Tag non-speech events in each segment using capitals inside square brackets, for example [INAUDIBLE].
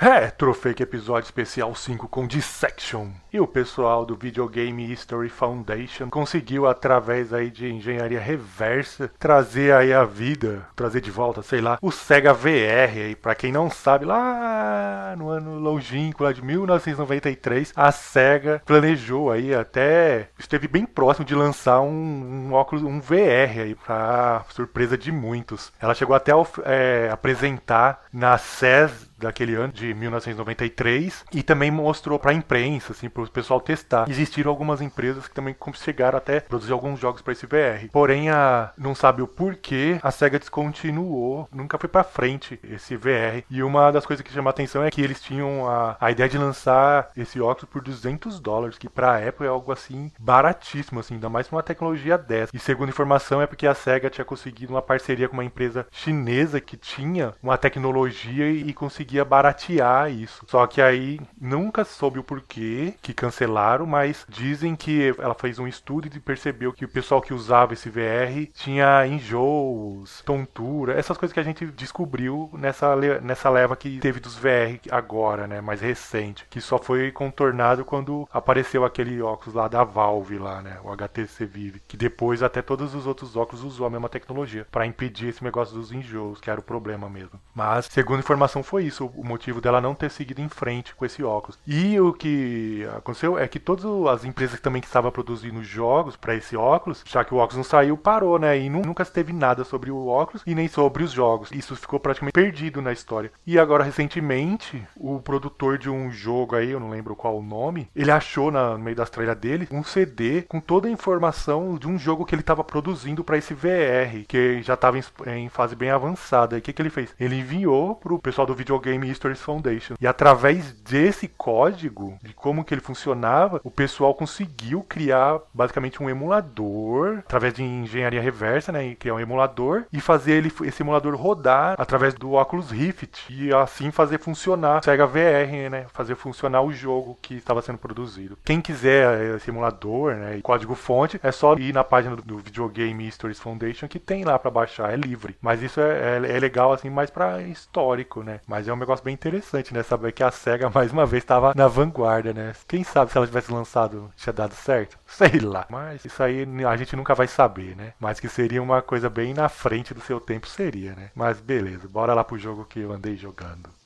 Retrofake episódio especial 5 com Dissection. E o pessoal do Videogame History Foundation conseguiu através aí de engenharia reversa trazer aí a vida, trazer de volta, sei lá, o Sega VR aí, para quem não sabe, lá no ano longínquo lá de 1993, a Sega planejou aí até esteve bem próximo de lançar um, um óculos, um VR aí para surpresa de muitos. Ela chegou até a é, apresentar na CES daquele ano de 1993 e também mostrou para a imprensa, assim, para o pessoal testar. Existiram algumas empresas que também chegaram até produzir alguns jogos para esse VR. Porém, a não sabe o porquê a Sega descontinuou, nunca foi para frente esse VR. E uma das coisas que chama a atenção é que eles tinham a, a ideia de lançar esse óculos por 200 dólares, que para a época é algo assim baratíssimo, assim, ainda mais uma tecnologia dessa. E segundo informação é porque a Sega tinha conseguido uma parceria com uma empresa chinesa que tinha uma tecnologia e conseguia conseguia baratear isso. Só que aí nunca soube o porquê que cancelaram, mas dizem que ela fez um estudo e percebeu que o pessoal que usava esse VR tinha enjoos, tontura, essas coisas que a gente descobriu nessa, nessa leva que teve dos VR agora, né, mais recente, que só foi contornado quando apareceu aquele óculos lá da Valve lá, né, o HTC Vive, que depois até todos os outros óculos usou a mesma tecnologia para impedir esse negócio dos enjoos, que era o problema mesmo. Mas segundo informação foi isso isso o motivo dela não ter seguido em frente com esse óculos. E o que aconteceu é que todas as empresas também que estavam produzindo jogos para esse óculos, já que o óculos não saiu, parou, né? E nunca teve nada sobre o óculos e nem sobre os jogos. Isso ficou praticamente perdido na história. E agora, recentemente, o produtor de um jogo aí, eu não lembro qual o nome, ele achou na, no meio das trailhas dele um CD com toda a informação de um jogo que ele estava produzindo para esse VR, que já estava em, em, fase bem avançada. E o que, que ele fez? Ele enviou pro pessoal do videogame Game Histories Foundation. E através desse código, de como que ele funcionava, o pessoal conseguiu criar basicamente um emulador, através de engenharia reversa, né, criar um emulador e fazer ele, esse emulador rodar através do Oculus Rift e assim fazer funcionar Sega VR, né, fazer funcionar o jogo que estava sendo produzido. Quem quiser esse emulador, né, e código fonte, é só ir na página do Videogame Histories Foundation que tem lá para baixar, é livre. Mas isso é, é, é legal assim mais para histórico, né? Mas é um negócio bem interessante, né? Saber que a SEGA [LAUGHS] mais uma vez estava na vanguarda, né? Quem sabe se ela tivesse lançado tinha dado certo? [LAUGHS] Sei lá. Mas isso aí a gente nunca vai saber, né? Mas que seria uma coisa bem na frente do seu tempo, seria, né? Mas beleza, bora lá pro jogo que eu andei jogando.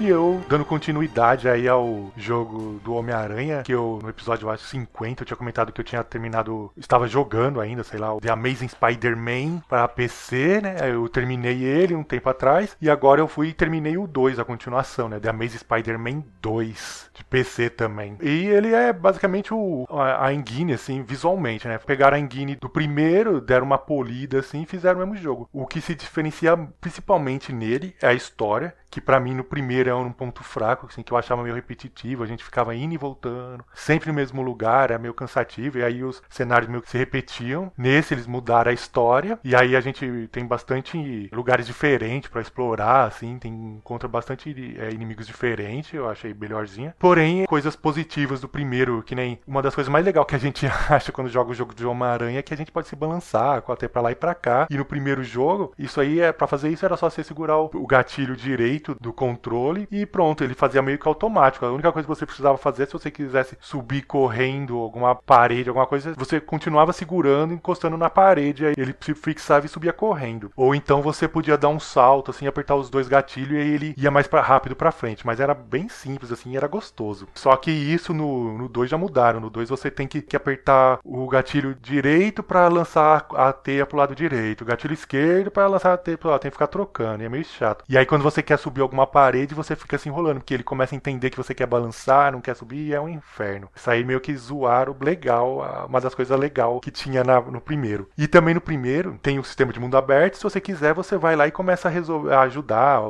E eu, dando continuidade aí ao jogo do Homem-Aranha, que eu, no episódio, acho, 50, eu tinha comentado que eu tinha terminado, estava jogando ainda, sei lá, o The Amazing Spider-Man para PC, né? Eu terminei ele um tempo atrás, e agora eu fui e terminei o 2, a continuação, né? The Amazing Spider-Man 2, de PC também. E ele é basicamente o, a, a engine, assim, visualmente, né? Pegaram a engine do primeiro, deram uma polida, assim, e fizeram o mesmo jogo. O que se diferencia principalmente nele é a história, que para mim no primeiro é um ponto fraco, assim, que eu achava meio repetitivo, a gente ficava indo e voltando, sempre no mesmo lugar, é meio cansativo, e aí os cenários meio que se repetiam. Nesse eles mudaram a história, e aí a gente tem bastante lugares diferentes para explorar, assim, tem encontra bastante é, inimigos diferentes, eu achei melhorzinha. Porém, coisas positivas do primeiro, que nem uma das coisas mais legais que a gente [LAUGHS] acha quando joga o jogo de Homem-Aranha é que a gente pode se balançar, até para lá e para cá. E no primeiro jogo, isso aí é para fazer isso era só você segurar o gatilho direito do controle e pronto, ele fazia meio que automático. A única coisa que você precisava fazer, se você quisesse subir correndo alguma parede, alguma coisa, você continuava segurando, encostando na parede, aí ele se fixava e subia correndo. Ou então você podia dar um salto, assim, apertar os dois gatilhos e aí ele ia mais pra, rápido para frente. Mas era bem simples, assim, era gostoso. Só que isso no 2 já mudaram. No 2 você tem que, que apertar o gatilho direito para lançar a teia pro lado direito, o gatilho esquerdo para lançar a teia pro lado. Tem que ficar trocando, e é meio chato. E aí quando você quer subir subir alguma parede, você fica se enrolando, porque ele começa a entender que você quer balançar, não quer subir, é um inferno. Isso aí meio que zoaram legal, uma das coisas legal que tinha na, no primeiro. E também no primeiro tem o sistema de mundo aberto, se você quiser, você vai lá e começa a, resolver, a ajudar,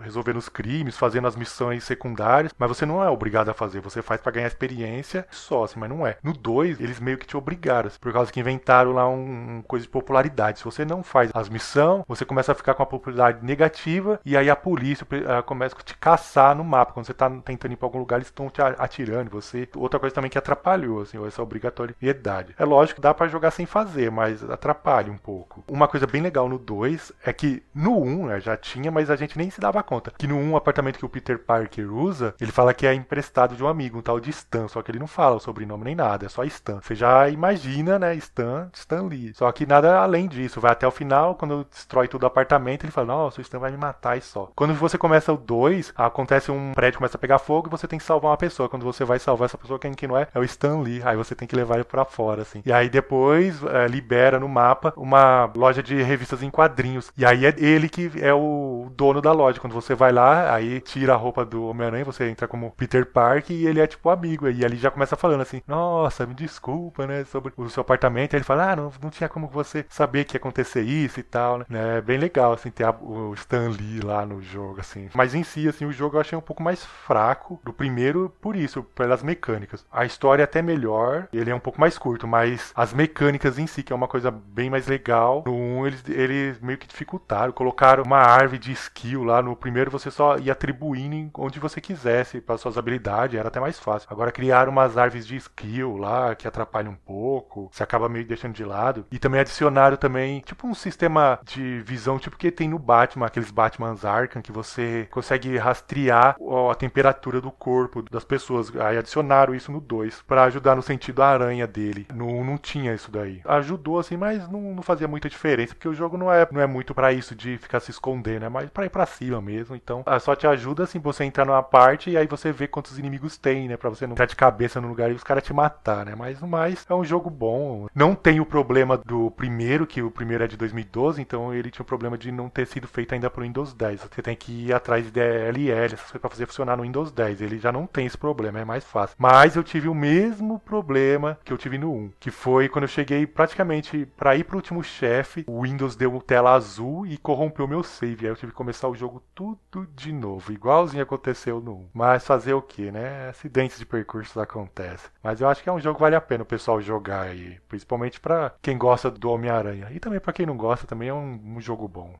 resolvendo os crimes, fazendo as missões secundárias, mas você não é obrigado a fazer, você faz para ganhar experiência só, assim, mas não é. No 2, eles meio que te obrigaram, assim, por causa que inventaram lá um, um coisa de popularidade. Se você não faz as missões, você começa a ficar com a popularidade negativa e aí a polícia começa a te caçar no mapa. Quando você tá tentando ir pra algum lugar, eles estão te atirando você. Outra coisa também que atrapalhou, assim, essa obrigatoriedade. É lógico, dá para jogar sem fazer, mas atrapalha um pouco. Uma coisa bem legal no 2 é que no 1 um, né, já tinha, mas a gente nem se dava conta. Que no 1 um, o apartamento que o Peter Parker usa, ele fala que é emprestado de um amigo, um tal de Stan, só que ele não fala o sobrenome nem nada, é só Stan. Você já imagina, né, Stan, Stan Lee. Só que nada além disso, vai até o final, quando destrói tudo o apartamento, ele fala, nossa, o Stan vai me matar e só. Quando você começa o 2, acontece um prédio começa a pegar fogo e você tem que salvar uma pessoa. Quando você vai salvar essa pessoa, quem que não é? É o Stan Lee. Aí você tem que levar ele para fora, assim. E aí depois é, libera no mapa uma loja de revistas em quadrinhos. E aí é ele que é o dono da loja. Quando você vai lá, aí tira a roupa do Homem-Aranha, você entra como Peter Park e ele é tipo amigo. E ali já começa falando assim: Nossa, me desculpa, né? Sobre o seu apartamento. Aí ele fala: Ah, não, não tinha como você saber que ia acontecer isso e tal, né? É bem legal, assim, ter a, o Stan Lee lá no jogo, assim. Mas em si, assim, o jogo eu achei um pouco mais fraco do primeiro por isso, pelas mecânicas. A história é até melhor, ele é um pouco mais curto, mas as mecânicas em si, que é uma coisa bem mais legal, no 1 eles, eles meio que dificultaram, colocaram uma árvore de skill lá, no primeiro você só ia atribuindo onde você quisesse para suas habilidades, era até mais fácil. Agora criaram umas árvores de skill lá, que atrapalham um pouco, você acaba meio deixando de lado. E também adicionaram também, tipo um sistema de visão, tipo que tem no Batman, aqueles Batmans Arkham, que você consegue rastrear a temperatura do corpo das pessoas. Aí adicionaram isso no 2 para ajudar no sentido aranha dele. No não tinha isso daí. Ajudou assim, mas não, não fazia muita diferença, porque o jogo não é, não é muito para isso de ficar se escondendo, é mais para ir para cima mesmo. Então, só te ajuda assim você entrar numa parte e aí você vê quantos inimigos tem, né, para você não ficar de cabeça no lugar e os caras te matar, né? Mas no mais é um jogo bom. Não tem o problema do primeiro, que o primeiro é de 2012, então ele tinha o problema de não ter sido feito ainda pro Windows 10. Você tem que ir atrás de DLL, para fazer funcionar no Windows 10. Ele já não tem esse problema, é mais fácil. Mas eu tive o mesmo problema que eu tive no 1, que foi quando eu cheguei praticamente para ir pro último chefe, o Windows deu tela azul e corrompeu meu save. Aí eu tive que começar o jogo tudo de novo, igualzinho aconteceu no 1. Mas fazer o que, né? Acidentes de percursos acontecem. Mas eu acho que é um jogo que vale a pena o pessoal jogar aí, principalmente para quem gosta do Homem-Aranha. E também para quem não gosta, também é um, um jogo bom.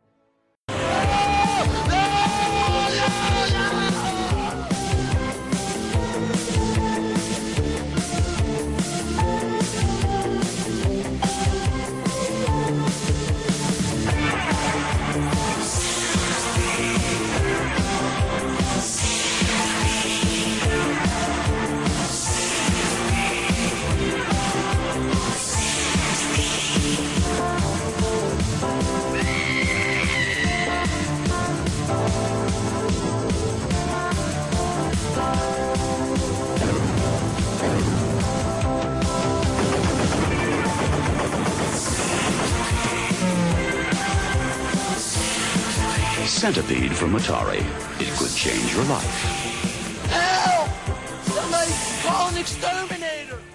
Centipede from Atari. It could change your life. Help! Somebody call an exterminator!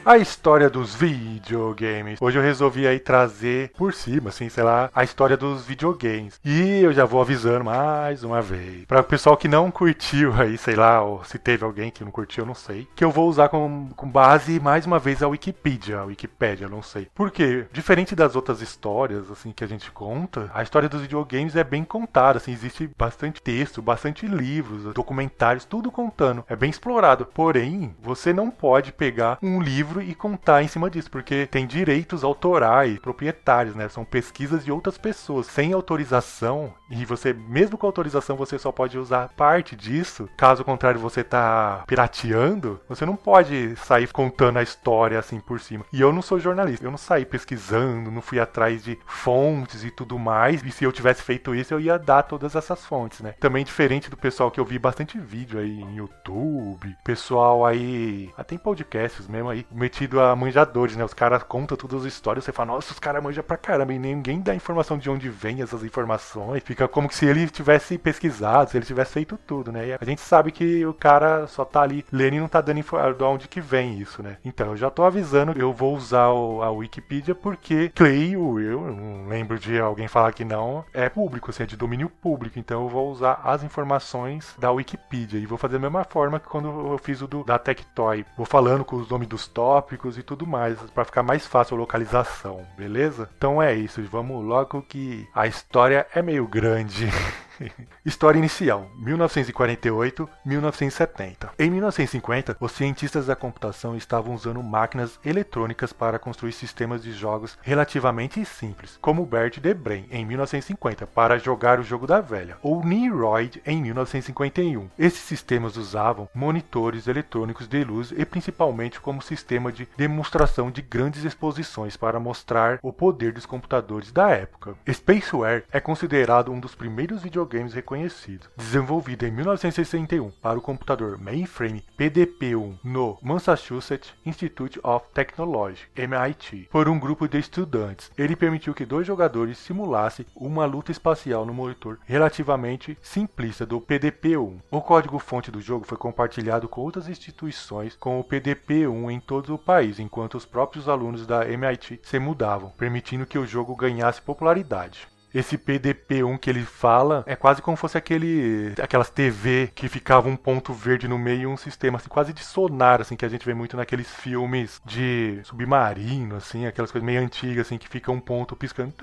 A história dos videogames. Hoje eu resolvi aí trazer por cima, assim, sei lá, a história dos videogames. E eu já vou avisando mais uma vez. Para o pessoal que não curtiu aí, sei lá, ou se teve alguém que não curtiu, eu não sei. Que eu vou usar com, com base mais uma vez a Wikipedia. A Wikipedia, não sei. Porque, diferente das outras histórias, assim, que a gente conta, a história dos videogames é bem contada, assim, existe bastante texto, bastante livros, documentários, tudo contando. É bem explorado. Porém, você não pode pegar um livro livro e contar em cima disso, porque tem direitos autorais, proprietários, né? São pesquisas de outras pessoas sem autorização e você, mesmo com autorização, você só pode usar parte disso. Caso contrário, você tá pirateando, você não pode sair contando a história assim por cima. E eu não sou jornalista, eu não saí pesquisando, não fui atrás de fontes e tudo mais. E se eu tivesse feito isso, eu ia dar todas essas fontes, né? Também diferente do pessoal que eu vi bastante vídeo aí em YouTube, pessoal aí, até em podcasts mesmo aí, metido a manjadores, né? Os caras contam todas as histórias, você fala, nossa, os caras manjam pra caramba, e ninguém dá informação de onde vem essas informações. Fica como se ele tivesse pesquisado, se ele tivesse feito tudo, né? E a gente sabe que o cara só tá ali lendo e não tá dando informação de onde que vem isso, né? Então, eu já tô avisando, eu vou usar o, a Wikipedia porque creio eu, não lembro de alguém falar que não, é público, assim, é de domínio público. Então eu vou usar as informações da Wikipedia e vou fazer da mesma forma que quando eu fiz o do, da Tectoy. Vou falando com os nomes dos tópicos e tudo mais, para ficar mais fácil a localização, beleza? Então é isso, vamos logo que a história é meio grande. [LAUGHS] [LAUGHS] História inicial: 1948-1970. Em 1950, os cientistas da computação estavam usando máquinas eletrônicas para construir sistemas de jogos relativamente simples, como Bert Debray em 1950 para jogar o jogo da velha, ou Neroid em 1951. Esses sistemas usavam monitores eletrônicos de luz e principalmente como sistema de demonstração de grandes exposições para mostrar o poder dos computadores da época. Spaceware é considerado um dos primeiros videogames videogames reconhecido. Desenvolvido em 1961 para o computador mainframe PDP-1 no Massachusetts Institute of Technology, MIT, por um grupo de estudantes. Ele permitiu que dois jogadores simulassem uma luta espacial no monitor relativamente simplista do PDP-1. O código-fonte do jogo foi compartilhado com outras instituições com o PDP-1 em todo o país, enquanto os próprios alunos da MIT se mudavam, permitindo que o jogo ganhasse popularidade esse PDP-1 que ele fala é quase como fosse aquele aquelas TV que ficava um ponto verde no meio e um sistema assim quase de sonar assim que a gente vê muito naqueles filmes de submarino assim, aquelas coisas meio antigas assim que fica um ponto piscando.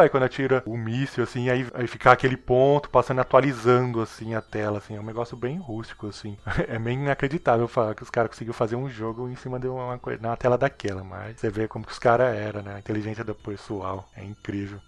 Aí quando atira o míssil assim, aí, aí fica aquele ponto passando atualizando assim a tela assim, é um negócio bem rústico assim. [LAUGHS] É bem inacreditável falar que os caras conseguiram fazer um jogo em cima de uma coisa na tela daquela, mas você vê como que os caras eram, né? A inteligência do pessoal é incrível.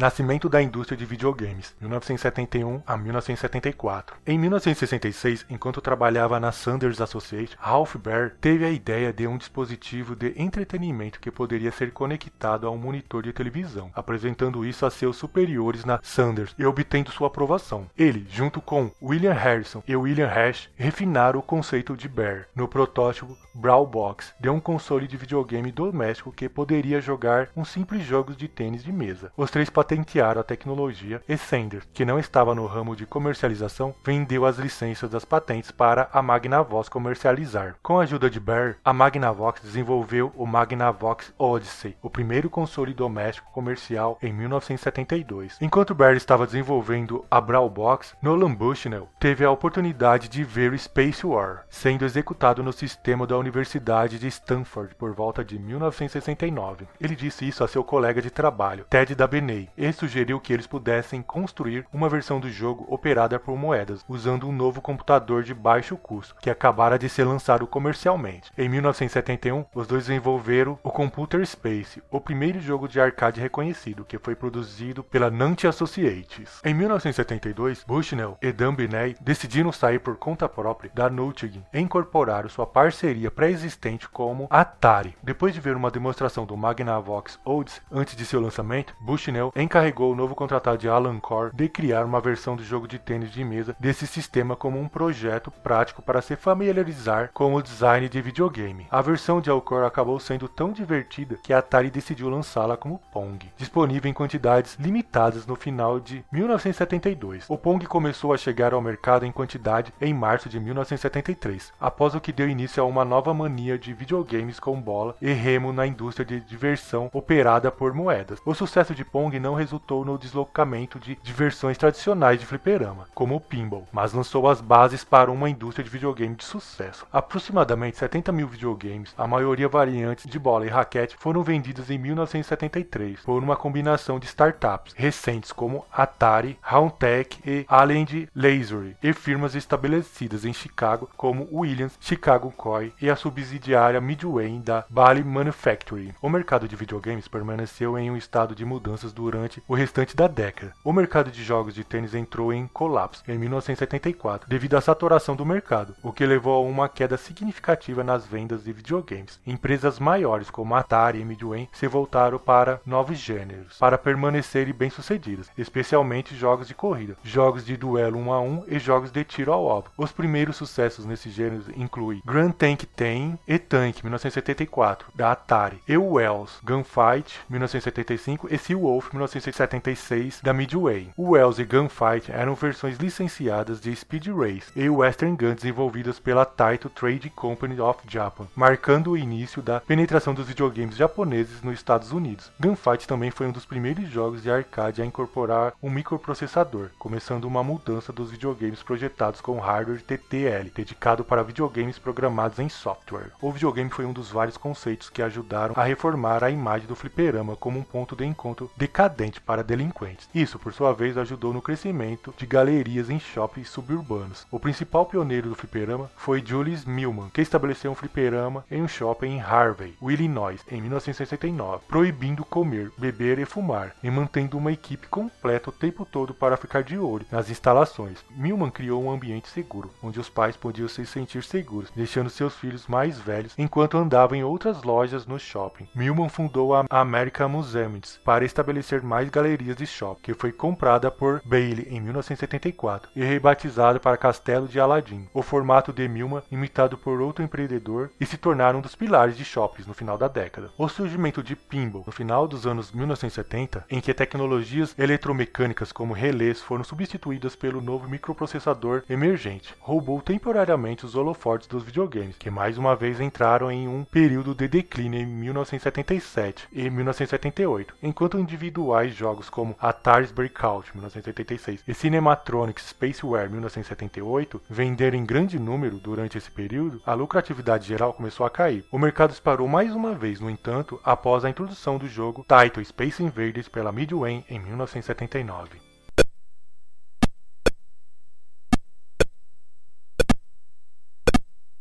Nascimento da indústria de videogames, 1971 a 1974. Em 1966, enquanto trabalhava na Sanders Associates, Ralph Baer teve a ideia de um dispositivo de entretenimento que poderia ser conectado a um monitor de televisão, apresentando isso a seus superiores na Sanders e obtendo sua aprovação. Ele, junto com William Harrison e William Hash, refinaram o conceito de Baer no protótipo Brawl Box, de um console de videogame doméstico que poderia jogar um simples jogo de tênis de mesa. Os três patentearam a tecnologia e Sanders, que não estava no ramo de comercialização, vendeu as licenças das patentes para a Magnavox comercializar. Com a ajuda de Bear, a Magnavox desenvolveu o Magnavox Odyssey, o primeiro console doméstico comercial em 1972. Enquanto Bear estava desenvolvendo a Brawl Box, Nolan Bushnell teve a oportunidade de ver Space War sendo executado no sistema da Universidade de Stanford por volta de 1969. Ele disse isso a seu colega de trabalho, Ted Dabney, e sugeriu que eles pudessem construir uma versão do jogo operada por moedas, usando um novo computador de baixo custo, que acabara de ser lançado comercialmente. Em 1971, os dois desenvolveram o Computer Space, o primeiro jogo de arcade reconhecido, que foi produzido pela Nanty Associates. Em 1972, Bushnell e Dan decidiram sair por conta própria da Nutting e incorporaram sua parceria pré-existente como Atari. Depois de ver uma demonstração do Magnavox Olds antes de seu lançamento, Bushnell encarregou o novo contratado de Alan Core de criar uma versão do jogo de tênis de mesa desse sistema como um projeto prático para se familiarizar com o design de videogame. A versão de Alcor acabou sendo tão divertida que a Atari decidiu lançá-la como Pong, disponível em quantidades limitadas no final de 1972. O Pong começou a chegar ao mercado em quantidade em março de 1973, após o que deu início a uma nova mania de videogames com bola e remo na indústria de diversão operada por moedas. O sucesso de Pong não resultou no deslocamento de diversões tradicionais de fliperama, como o pinball, mas lançou as bases para uma indústria de videogame de sucesso. Aproximadamente 70 mil videogames, a maioria variantes de bola e raquete, foram vendidos em 1973 por uma combinação de startups recentes como Atari, Roundtech e Allen Lasery e firmas estabelecidas em Chicago como Williams, Chicago Coy e a subsidiária Midway da Bally Manufacturing. O mercado de videogames permaneceu em um estado de mudanças durante durante o restante da década. O mercado de jogos de tênis entrou em colapso em 1974 devido à saturação do mercado, o que levou a uma queda significativa nas vendas de videogames. Empresas maiores como Atari e Midway se voltaram para novos gêneros para permanecerem bem-sucedidas, especialmente jogos de corrida, jogos de duelo 1 a 1 e jogos de tiro ao alvo. Os primeiros sucessos nesses gêneros incluem Grand Tank Ten e Tank 1974 da Atari, e Wells Gunfight 1975 e Sea Wolf 1976 da Midway. O Wells e Gunfight eram versões licenciadas de Speed Race e Western Gun desenvolvidas pela Taito Trade Company of Japan, marcando o início da penetração dos videogames japoneses nos Estados Unidos. Gunfight também foi um dos primeiros jogos de arcade a incorporar um microprocessador, começando uma mudança dos videogames projetados com hardware TTL, dedicado para videogames programados em software. O videogame foi um dos vários conceitos que ajudaram a reformar a imagem do fliperama como um ponto de encontro decadente para delinquentes. Isso, por sua vez, ajudou no crescimento de galerias em shoppings suburbanos. O principal pioneiro do fliperama foi Julius Millman, que estabeleceu um fliperama em um shopping em Harvey, Illinois, em 1969, proibindo comer, beber e fumar, e mantendo uma equipe completa o tempo todo para ficar de olho nas instalações. Millman criou um ambiente seguro, onde os pais podiam se sentir seguros, deixando seus filhos mais velhos enquanto andavam em outras lojas no shopping. Millman fundou a American Museums para estabelecer mais galerias de shopping, que foi comprada por Bailey em 1974 e rebatizada para Castelo de Aladdin. O formato de Millman, imitado por outro empreendedor, e se tornaram um dos pilares de shoppings no final da década. O surgimento de pinball no final dos anos 1970, em que tecnologias eletromecânicas como relés foram substituídas pelo novo microprocessador emergente, roubou temporariamente os holofotes dos videogames, que mais uma vez entraram em um período de declínio em 1977 e 1978, enquanto individuais jogos como Atari's Breakout 1976 e Cinematronics Spaceware 1978 venderam em grande número durante esse período, a lucratividade geral começou a cair. O mercado disparou mais uma vez, no entanto, após a introdução do jogo Taito Space Invaders pela Midway em 1979.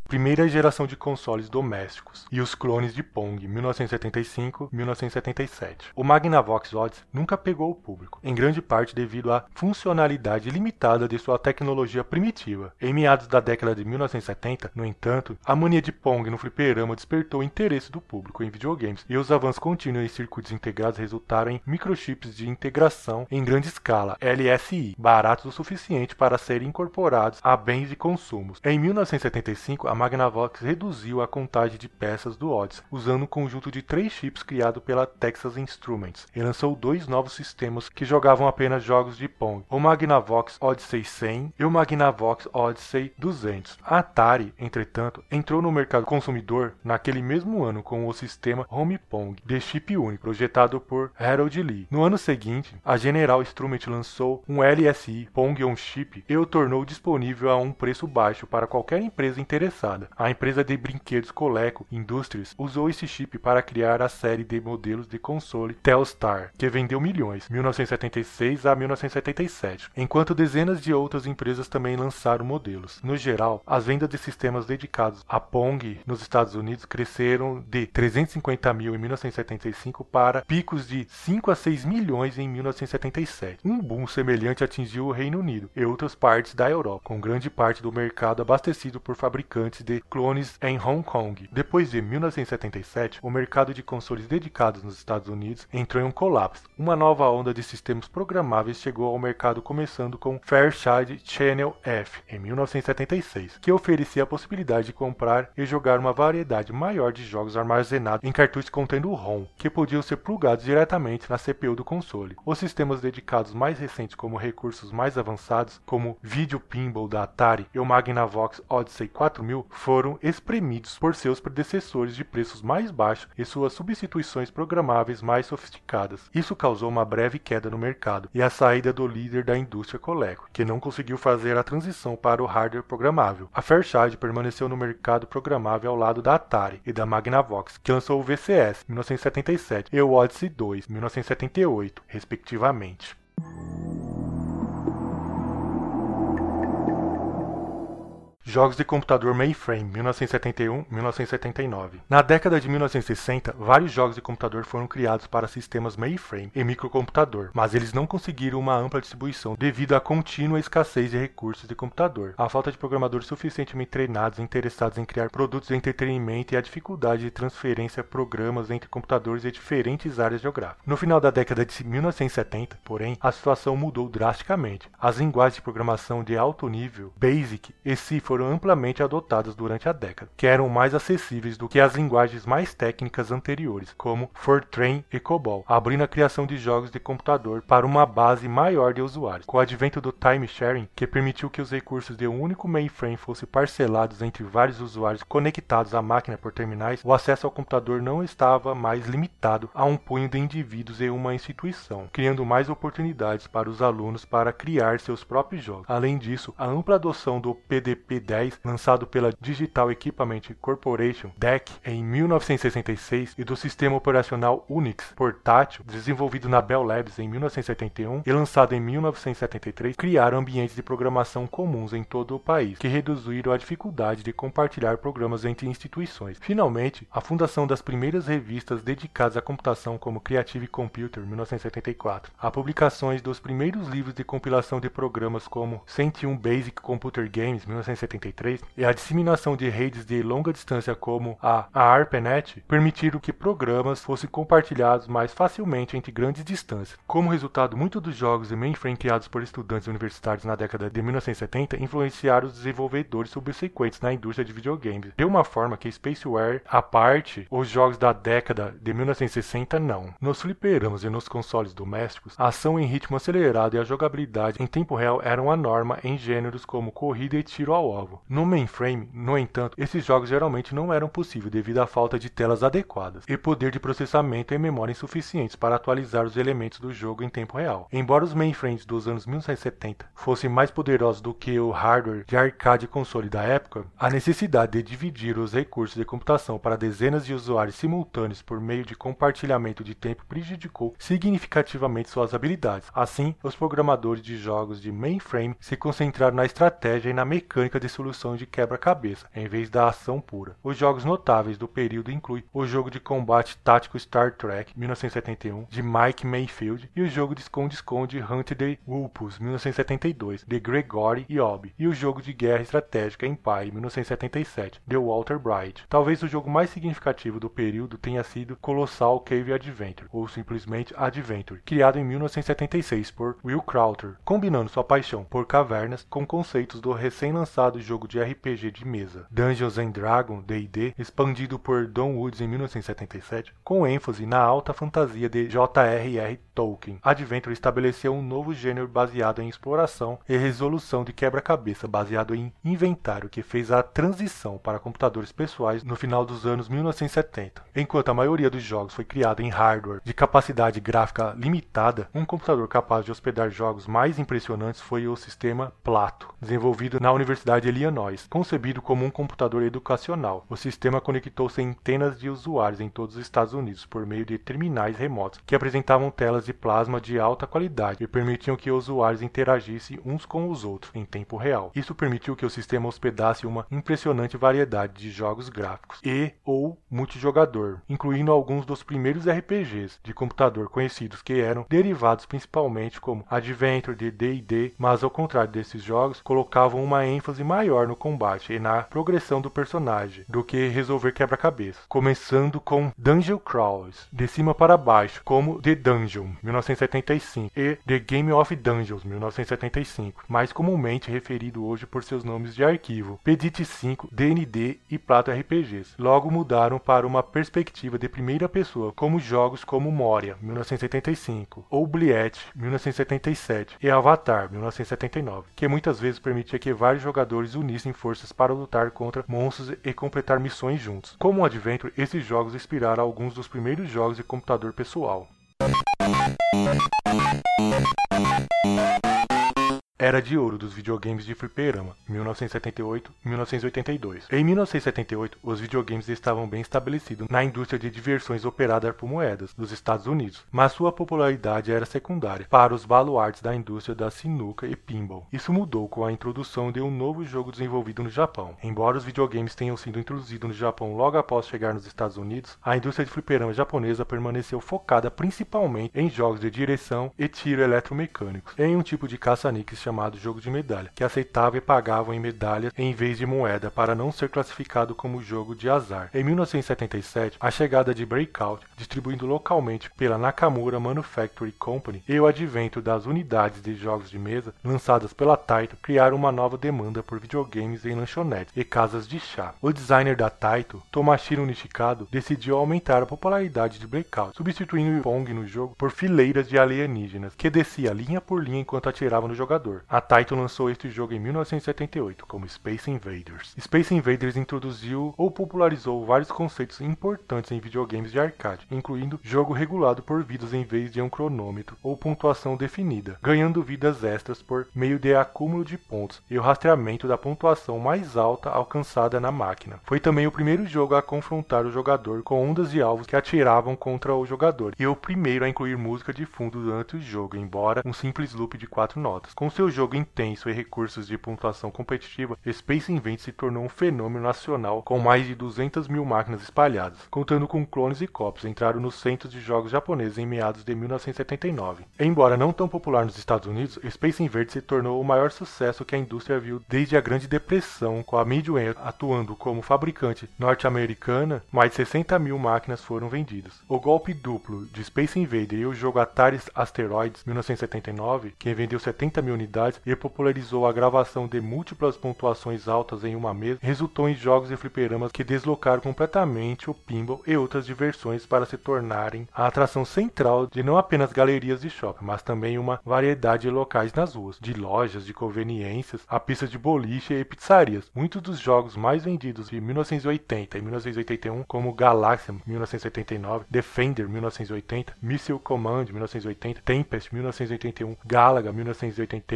Primeira geração de consoles domésticos e os clones de Pong 1975-1977. O Magnavox Odyssey nunca pegou o público, em grande parte devido à funcionalidade limitada de sua tecnologia primitiva. Em meados da década de 1970, no entanto, a mania de Pong no fliperama despertou o interesse do público em videogames e os avanços contínuos em circuitos integrados resultaram em microchips de integração em grande escala, LSI, baratos o suficiente para serem incorporados a bens de consumos. Em 1975, a Magnavox reduziu a contagem de peças do Odyssey, usando um conjunto de três chips criado pela Texas Instruments, e lançou dois novos sistemas que jogavam apenas jogos de Pong, o Magnavox Odyssey 100 e o Magnavox Odyssey 200. A Atari, entretanto, entrou no mercado consumidor naquele mesmo ano com o sistema Home Pong, de chip único, projetado por Harold Lee. No ano seguinte, a General Instrument lançou um LSI Pong on Chip e o tornou disponível a um preço baixo para qualquer empresa interessada a empresa de brinquedos Coleco Industries usou esse chip para criar a série de modelos de console Telstar, que vendeu milhões, 1976 a 1977, enquanto dezenas de outras empresas também lançaram modelos. No geral, as vendas de sistemas dedicados a Pong nos Estados Unidos cresceram de 350 mil em 1975 para picos de 5 a 6 milhões em 1977. Um boom semelhante atingiu o Reino Unido e outras partes da Europa, com grande parte do mercado abastecido por fabricantes de clones em Hong Kong. Depois de 1977, o mercado de consoles dedicados nos Estados Unidos entrou em um colapso. Uma nova onda de sistemas programáveis chegou ao mercado começando com Fairchild Channel F em 1976, que oferecia a possibilidade de comprar e jogar uma variedade maior de jogos armazenados em cartuchos contendo ROM, que podiam ser plugados diretamente na CPU do console. Os sistemas dedicados mais recentes como recursos mais avançados, como Video Pinball da Atari e o Magnavox Odyssey 4000, foram espremidos por seus predecessores de preços mais baixos e suas substituições programáveis mais sofisticadas. Isso causou uma breve queda no mercado e a saída do líder da indústria Coleco, que não conseguiu fazer a transição para o hardware programável. A Fairchild permaneceu no mercado programável ao lado da Atari e da Magnavox, que lançou o VCS 1977 e o Odyssey 2 1978, respectivamente. Jogos de computador mainframe, 1971-1979. Na década de 1960, vários jogos de computador foram criados para sistemas mainframe e microcomputador, mas eles não conseguiram uma ampla distribuição devido à contínua escassez de recursos de computador, a falta de programadores suficientemente treinados e interessados em criar produtos de entretenimento e a dificuldade de transferência de programas entre computadores de diferentes áreas geográficas. No final da década de 1970, porém, a situação mudou drasticamente. As linguagens de programação de alto nível, BASIC e C, foram amplamente adotadas durante a década, que eram mais acessíveis do que as linguagens mais técnicas anteriores, como Fortran e COBOL, abrindo a criação de jogos de computador para uma base maior de usuários. Com o advento do time sharing, que permitiu que os recursos de um único mainframe fossem parcelados entre vários usuários conectados à máquina por terminais, o acesso ao computador não estava mais limitado a um punho de indivíduos em uma instituição, criando mais oportunidades para os alunos para criar seus próprios jogos. Além disso, a ampla adoção do PDP-10, lançado pela Digital Equipment Corporation DEC em 1966, e do sistema operacional Unix portátil, desenvolvido na Bell Labs em 1971 e lançado em 1973, criaram ambientes de programação comuns em todo o país, que reduziram a dificuldade de compartilhar programas entre instituições. Finalmente, a fundação das primeiras revistas dedicadas à computação como Creative Computer 1974, a publicações dos primeiros livros de compilação de programas como 101 Basic Computer Games 1973 e a disseminação de redes de longa distância como a, ARPANET permitiram que programas fossem compartilhados mais facilmente entre grandes distâncias. Como resultado, muitos dos jogos e mainframe criados por estudantes universitários na década de 1970 influenciaram os desenvolvedores subsequentes na indústria de videogames, de uma forma que Spaceware, à parte, os jogos da década de 1960 não. Nos fliperamas e nos consoles domésticos, a ação em ritmo acelerado e a jogabilidade em tempo real eram a norma em gêneros como corrida e tiro ao alvo. No mainframe, no entanto, esses jogos geralmente não eram possíveis devido à falta de telas adequadas e poder de processamento e memória insuficientes para atualizar os elementos do jogo em tempo real. Embora os mainframes dos anos 1970 fossem mais poderosos do que o hardware de arcade e console da época, a necessidade de dividir os recursos de computação para dezenas de usuários simultâneos por meio de compartilhamento de tempo prejudicou significativamente suas habilidades. Assim, os programadores de jogos de mainframe se concentraram na estratégia e na mecânica de solução de quebra-cabeça, em vez da ação pura. Os jogos notáveis do período incluem o jogo de combate tático Star Trek 1971 de Mike Mayfield e o jogo de esconde-esconde Hunter the Wolpus 1972 de Gregory Yob e o jogo de guerra estratégica Empire 1977 de Walter Bright. Talvez o jogo mais significativo do período tenha sido Colossal Cave Adventure ou simplesmente Adventure, criado em 1976 por Will Crowther, combinando sua paixão por cavernas com conceitos do recém-lançado jogo de RPG de mesa Dungeons and Dragons D&D, expandido por Don Woods em 1977, com ênfase na alta fantasia de J.R.R. Tolkien. Adventure estabeleceu um novo gênero baseado em exploração e resolução de quebra-cabeça baseado em inventário que fez a transição para computadores pessoais no final dos anos 1970. Enquanto a maioria dos jogos foi criada em hardware de capacidade gráfica limitada, um computador capaz de hospedar jogos mais impressionantes foi o sistema Plato, desenvolvido na Universidade de Illinois. Concebido como um computador educacional, o sistema conectou centenas de usuários em todos os Estados Unidos por meio de terminais remotos que apresentavam telas de plasma de alta qualidade e permitiam que os usuários interagissem uns com os outros em tempo real. Isso permitiu que o sistema hospedasse uma impressionante variedade de jogos gráficos e ou multijogador, incluindo alguns dos primeiros RPGs de computador conhecidos que eram derivados principalmente como Adventure de D&D, mas ao contrário desses jogos, colocavam uma ênfase maior no combate e na progressão do personagem do que resolver quebra-cabeça, começando com Dungeon Crawls, de cima para baixo, como The Dungeon, 1975, e The Game of Dungeons, 1975, mais comumente referido hoje por seus nomes de arquivo, Pedit 5, D&D e Plato RPGs. Logo mudaram para uma perspectiva de primeira pessoa, como jogos como Moria, 1975, ou Bliet, 1977, e Avatar, 1979, que muitas vezes permitia que vários jogadores unissem forças para lutar contra monstros e completar missões juntos. Como Adventure, esses jogos inspiraram alguns dos primeiros jogos de computador pessoal. Thank you. Era de ouro dos videogames de fliperama, 1978 e 1982. Em 1978, os videogames estavam bem estabelecidos na indústria de diversões operada por moedas dos Estados Unidos, mas sua popularidade era secundária para os baluartes da indústria da sinuca e pinball. Isso mudou com a introdução de um novo jogo desenvolvido no Japão. Embora os videogames tenham sido introduzidos no Japão logo após chegar nos Estados Unidos, a indústria de fliperama japonesa permaneceu focada principalmente em jogos de direção e tiro eletromecânicos, em um tipo de caça-níqueis chamado jogo de medalha, que aceitava e pagava em medalhas em vez de moeda para não ser classificado como jogo de azar. Em 1977, a chegada de Breakout, distribuído localmente pela Nakamura Manufacturing Company, e o advento das unidades de jogos de mesa lançadas pela Taito criaram uma nova demanda por videogames em lanchonetes e casas de chá. O designer da Taito, Tomashiro Nishikado, decidiu aumentar a popularidade de Breakout, substituindo o Pong no jogo por fileiras de alienígenas que descia linha por linha enquanto atirava no jogador. A Taito lançou este jogo em 1978 como Space Invaders. Space Invaders introduziu ou popularizou vários conceitos importantes em videogames de arcade, incluindo jogo regulado por vidas em vez de um cronômetro ou pontuação definida, ganhando vidas extras por meio de acúmulo de pontos e o rastreamento da pontuação mais alta alcançada na máquina. Foi também o primeiro jogo a confrontar o jogador com ondas de alvos que atiravam contra o jogador e o primeiro a incluir música de fundo durante o jogo, embora um simples loop de quatro notas. Com seu jogo intenso e recursos de pontuação competitiva, Space Invaders se tornou um fenômeno nacional com mais de 200 mil máquinas espalhadas, contando com clones e cópias, entraram nos centros de jogos japoneses em meados de 1979. Embora não tão popular nos Estados Unidos, Space Invaders se tornou o maior sucesso que a indústria viu desde a Grande Depressão, com a Midway atuando como fabricante norte-americana, mais de 60 mil máquinas foram vendidas. O golpe duplo de Space Invader e o jogo Atari Asteroids 1979, que vendeu 70 mil unidades e popularizou a gravação de múltiplas pontuações altas em uma mesa, resultou em jogos e fliperamas que deslocaram completamente o pinball e outras diversões para se tornarem a atração central de não apenas galerias de shopping, mas também uma variedade de locais nas ruas, de lojas, de conveniências, a pistas de boliche e pizzarias. Muitos dos jogos mais vendidos de 1980 e 1981, como Galaxy 1979, Defender 1980, Missile Command 1980, Tempest 1981, Galaga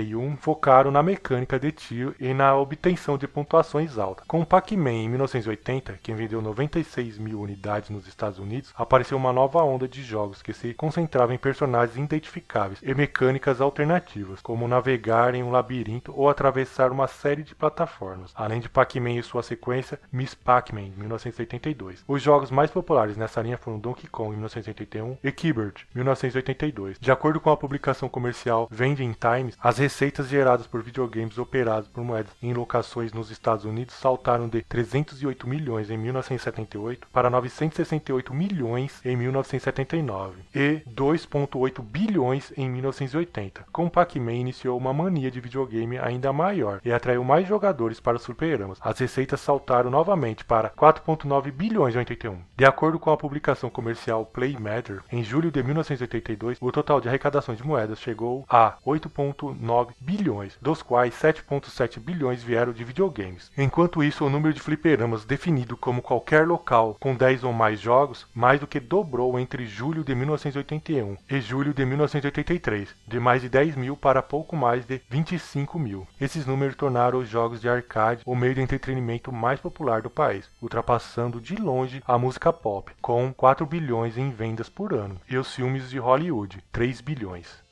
1981, focaram na mecânica de tiro e na obtenção de pontuações altas. Com Pac-Man em 1980, que vendeu 96 mil unidades nos Estados Unidos, apareceu uma nova onda de jogos que se concentrava em personagens identificáveis e mecânicas alternativas, como navegar em um labirinto ou atravessar uma série de plataformas, além de Pac-Man e sua sequência Miss Pac-Man 1982. Os jogos mais populares nessa linha foram Donkey Kong 1981 e Keyboard 1982. De acordo com a publicação comercial Vending Times, as receitas geradas por videogames operados por moedas em locações nos Estados Unidos saltaram de 308 milhões em 1978 para 968 milhões em 1979 e 2,8 bilhões em 1980. Com Pac-Man iniciou uma mania de videogame ainda maior e atraiu mais jogadores para os fliperamas. As receitas saltaram novamente para 4,9 bilhões em 81. De acordo com a publicação comercial Play Matter, em julho de 1982, o total de arrecadações de moedas chegou a 8,9 bilhões, dos quais 7,7 bilhões vieram de videogames. Enquanto isso, o número de fliperamas definido como qualquer local com 10 ou mais jogos mais do que dobrou entre julho de 1981 e julho de 1983, de mais de 10 mil para pouco mais de 25 mil. Esses números tornaram os jogos de arcade o meio de entretenimento mais popular do país, ultrapassando de longe a música pop, com 4 bilhões em vendas por ano, e os filmes de Hollywood, 3 bilhões.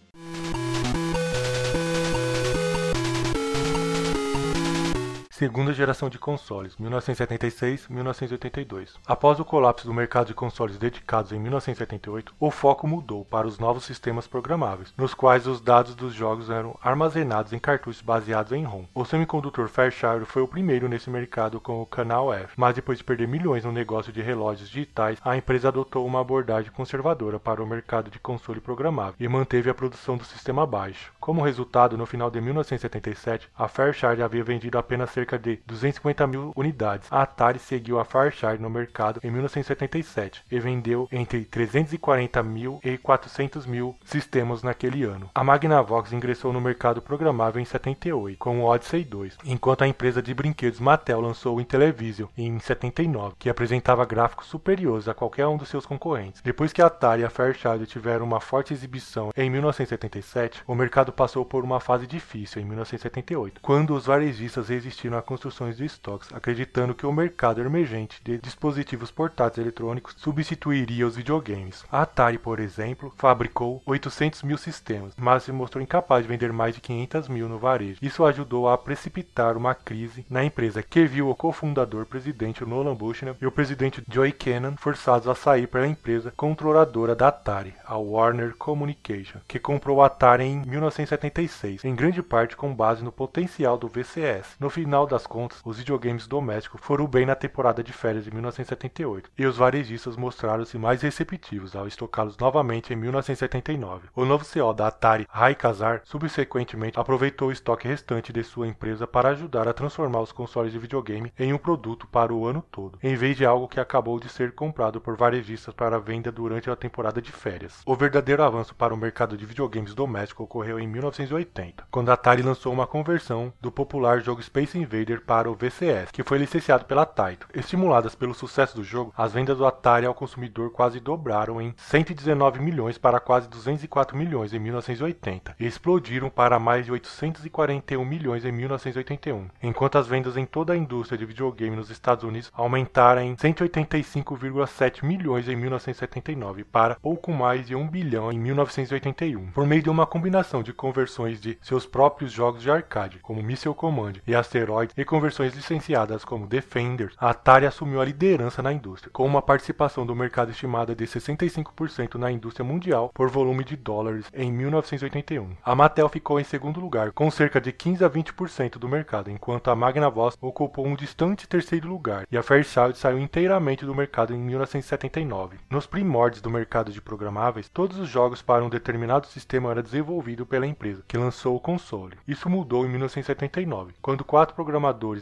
Segunda geração de consoles, 1976-1982. Após o colapso do mercado de consoles dedicados em 1978, o foco mudou para os novos sistemas programáveis, nos quais os dados dos jogos eram armazenados em cartuchos baseados em ROM. O semicondutor Fairchild foi o primeiro nesse mercado com o Canal F, mas depois de perder milhões no negócio de relógios digitais, a empresa adotou uma abordagem conservadora para o mercado de console programável e manteve a produção do sistema baixo. Como resultado, no final de 1977, a Fairchild havia vendido apenas cerca cerca de 250 mil unidades. A Atari seguiu a Fairchild no mercado em 1977 e vendeu entre 340 mil e 400 mil sistemas naquele ano. A Magnavox ingressou no mercado programável em 78 com o Odyssey 2, enquanto a empresa de brinquedos Mattel lançou o Intellivision em 79, que apresentava gráficos superiores a qualquer um dos seus concorrentes. Depois que a Atari e a Fairchild tiveram uma forte exibição em 1977, o mercado passou por uma fase difícil em 1978, quando os varejistas resistiram construções de estoques, acreditando que o mercado emergente de dispositivos portáteis eletrônicos substituiria os videogames. A Atari, por exemplo, fabricou 800 mil sistemas, mas se mostrou incapaz de vender mais de 500 mil no varejo. Isso ajudou a precipitar uma crise na empresa, que viu o cofundador presidente Nolan Bushnell e o presidente Joey Cannon forçados a sair pela empresa controladora da Atari, a Warner Communication, que comprou a Atari em 1976, em grande parte com base no potencial do VCS. No final das contas, os videogames domésticos foram bem na temporada de férias de 1978, e os varejistas mostraram-se mais receptivos ao estocá-los novamente em 1979. O novo CEO da Atari, Rai Kazar, subsequentemente aproveitou o estoque restante de sua empresa para ajudar a transformar os consoles de videogame em um produto para o ano todo, em vez de algo que acabou de ser comprado por varejistas para venda durante a temporada de férias. O verdadeiro avanço para o mercado de videogames doméstico ocorreu em 1980, quando a Atari lançou uma conversão do popular jogo Space Invader para o VCS, que foi licenciado pela Taito. Estimuladas pelo sucesso do jogo, as vendas do Atari ao consumidor quase dobraram em 119 milhões para quase 204 milhões em 1980 e explodiram para mais de 841 milhões em 1981, enquanto as vendas em toda a indústria de videogame nos Estados Unidos aumentaram em 185,7 milhões em 1979 para pouco mais de 1 bilhão em 1981, por meio de uma combinação de conversões de seus próprios jogos de arcade, como Missile Command e Asteroid, e conversões licenciadas como Defender, a Atari assumiu a liderança na indústria, com uma participação do mercado estimada de 65% na indústria mundial por volume de dólares em 1981. A Mattel ficou em segundo lugar, com cerca de 15 a 20% do mercado, enquanto a Magnavox ocupou um distante terceiro lugar, e a Fairchild saiu inteiramente do mercado em 1979. Nos primórdios do mercado de programáveis, todos os jogos para um determinado sistema eram desenvolvidos pela empresa, que lançou o console. Isso mudou em 1979, quando quatro programadores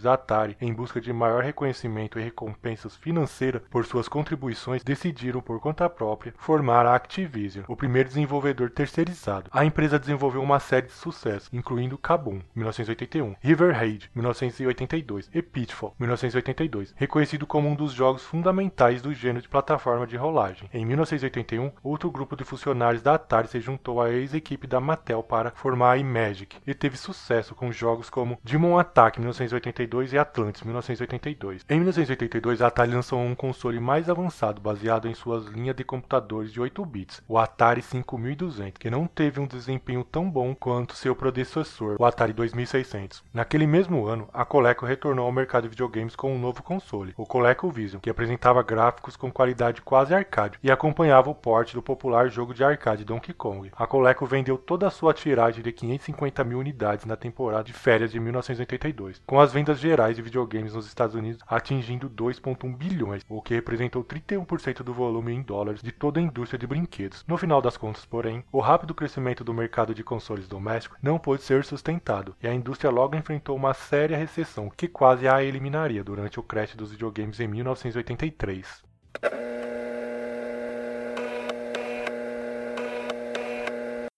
da Atari, em busca de maior reconhecimento e recompensas financeiras por suas contribuições, decidiram por conta própria formar a Activision, o primeiro desenvolvedor terceirizado. A empresa desenvolveu uma série de sucessos, incluindo Kabum, 1981, River Raid, 1982 e Pitfall, 1982, reconhecido como um dos jogos fundamentais do gênero de plataforma de rolagem. Em 1981, outro grupo de funcionários da Atari se juntou à ex-equipe da Mattel para formar a Imagic e teve sucesso com jogos como Demon Attack 1982 e Atlantis 1982. Em 1982, a Atari lançou um console mais avançado baseado em suas linhas de computadores de 8 bits, o Atari 5200, que não teve um desempenho tão bom quanto seu predecessor, o Atari 2600. Naquele mesmo ano, a Coleco retornou ao mercado de videogames com um novo console, o ColecoVision, que apresentava gráficos com qualidade quase arcade e acompanhava o porte do popular jogo de arcade Donkey Kong. A Coleco vendeu toda a sua tiragem de 550 mil unidades na temporada de férias de 1982, com as vendas gerais de videogames nos Estados Unidos atingindo 2,1 bilhões, o que representou 31% do volume em dólares de toda a indústria de brinquedos. No final das contas, porém, o rápido crescimento do mercado de consoles domésticos não pôde ser sustentado, e a indústria logo enfrentou uma séria recessão que quase a eliminaria durante o crash dos videogames em 1983.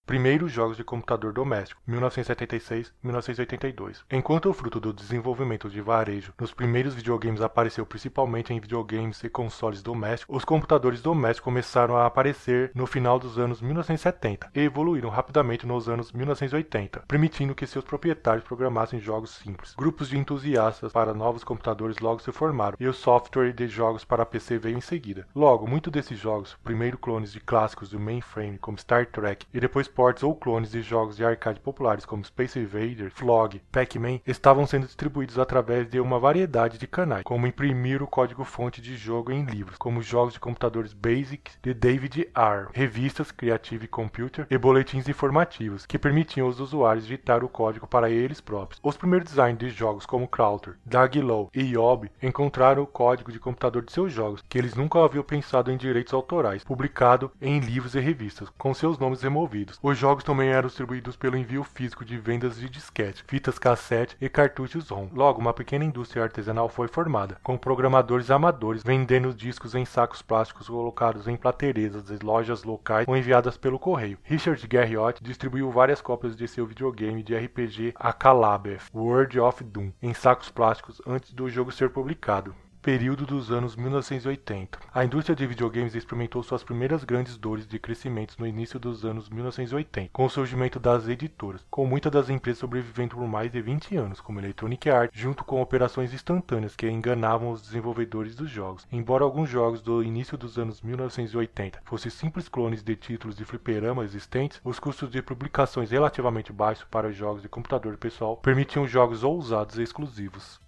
Primeiros jogos de computador doméstico, 1976-1982. Enquanto o fruto do desenvolvimento de varejo nos primeiros videogames apareceu principalmente em videogames e consoles domésticos, os computadores domésticos começaram a aparecer no final dos anos 1970 e evoluíram rapidamente nos anos 1980, permitindo que seus proprietários programassem jogos simples. Grupos de entusiastas para novos computadores logo se formaram e o software de jogos para PC veio em seguida. Logo, muitos desses jogos, primeiro clones de clássicos do mainframe como Star Trek e depois ports ou clones de jogos de arcade populares como Space Invader, Flog, Pac-Man estavam sendo distribuídos através de uma variedade de canais, como imprimir o código-fonte de jogo em livros, como jogos de computadores Basic de David R., revistas Creative Computer e boletins informativos, que permitiam aos usuários digitar o código para eles próprios. Os primeiros designs de jogos como Crowther, Daglow e Yob encontraram o código de computador de seus jogos, que eles nunca haviam pensado em direitos autorais, publicado em livros e revistas, com seus nomes removidos. Os jogos também eram distribuídos pelo envio físico de vendas de disquete, fitas cassete e cartuchos ROM. Logo, uma pequena indústria artesanal foi formada, com programadores amadores vendendo discos em sacos plásticos colocados em plateresas de lojas locais ou enviadas pelo correio. Richard Garriott distribuiu várias cópias de seu videogame de RPG Akalabeth, World of Doom, em sacos plásticos antes do jogo ser publicado período dos anos 1980. A indústria de videogames experimentou suas primeiras grandes dores de crescimento no início dos anos 1980, com o surgimento das editoras, com muitas das empresas sobrevivendo por mais de 20 anos, como Electronic Arts, junto com operações instantâneas que enganavam os desenvolvedores dos jogos. Embora alguns jogos do início dos anos 1980 fossem simples clones de títulos de fliperama existentes, os custos de publicações relativamente baixos para os jogos de computador pessoal permitiam jogos ousados e exclusivos.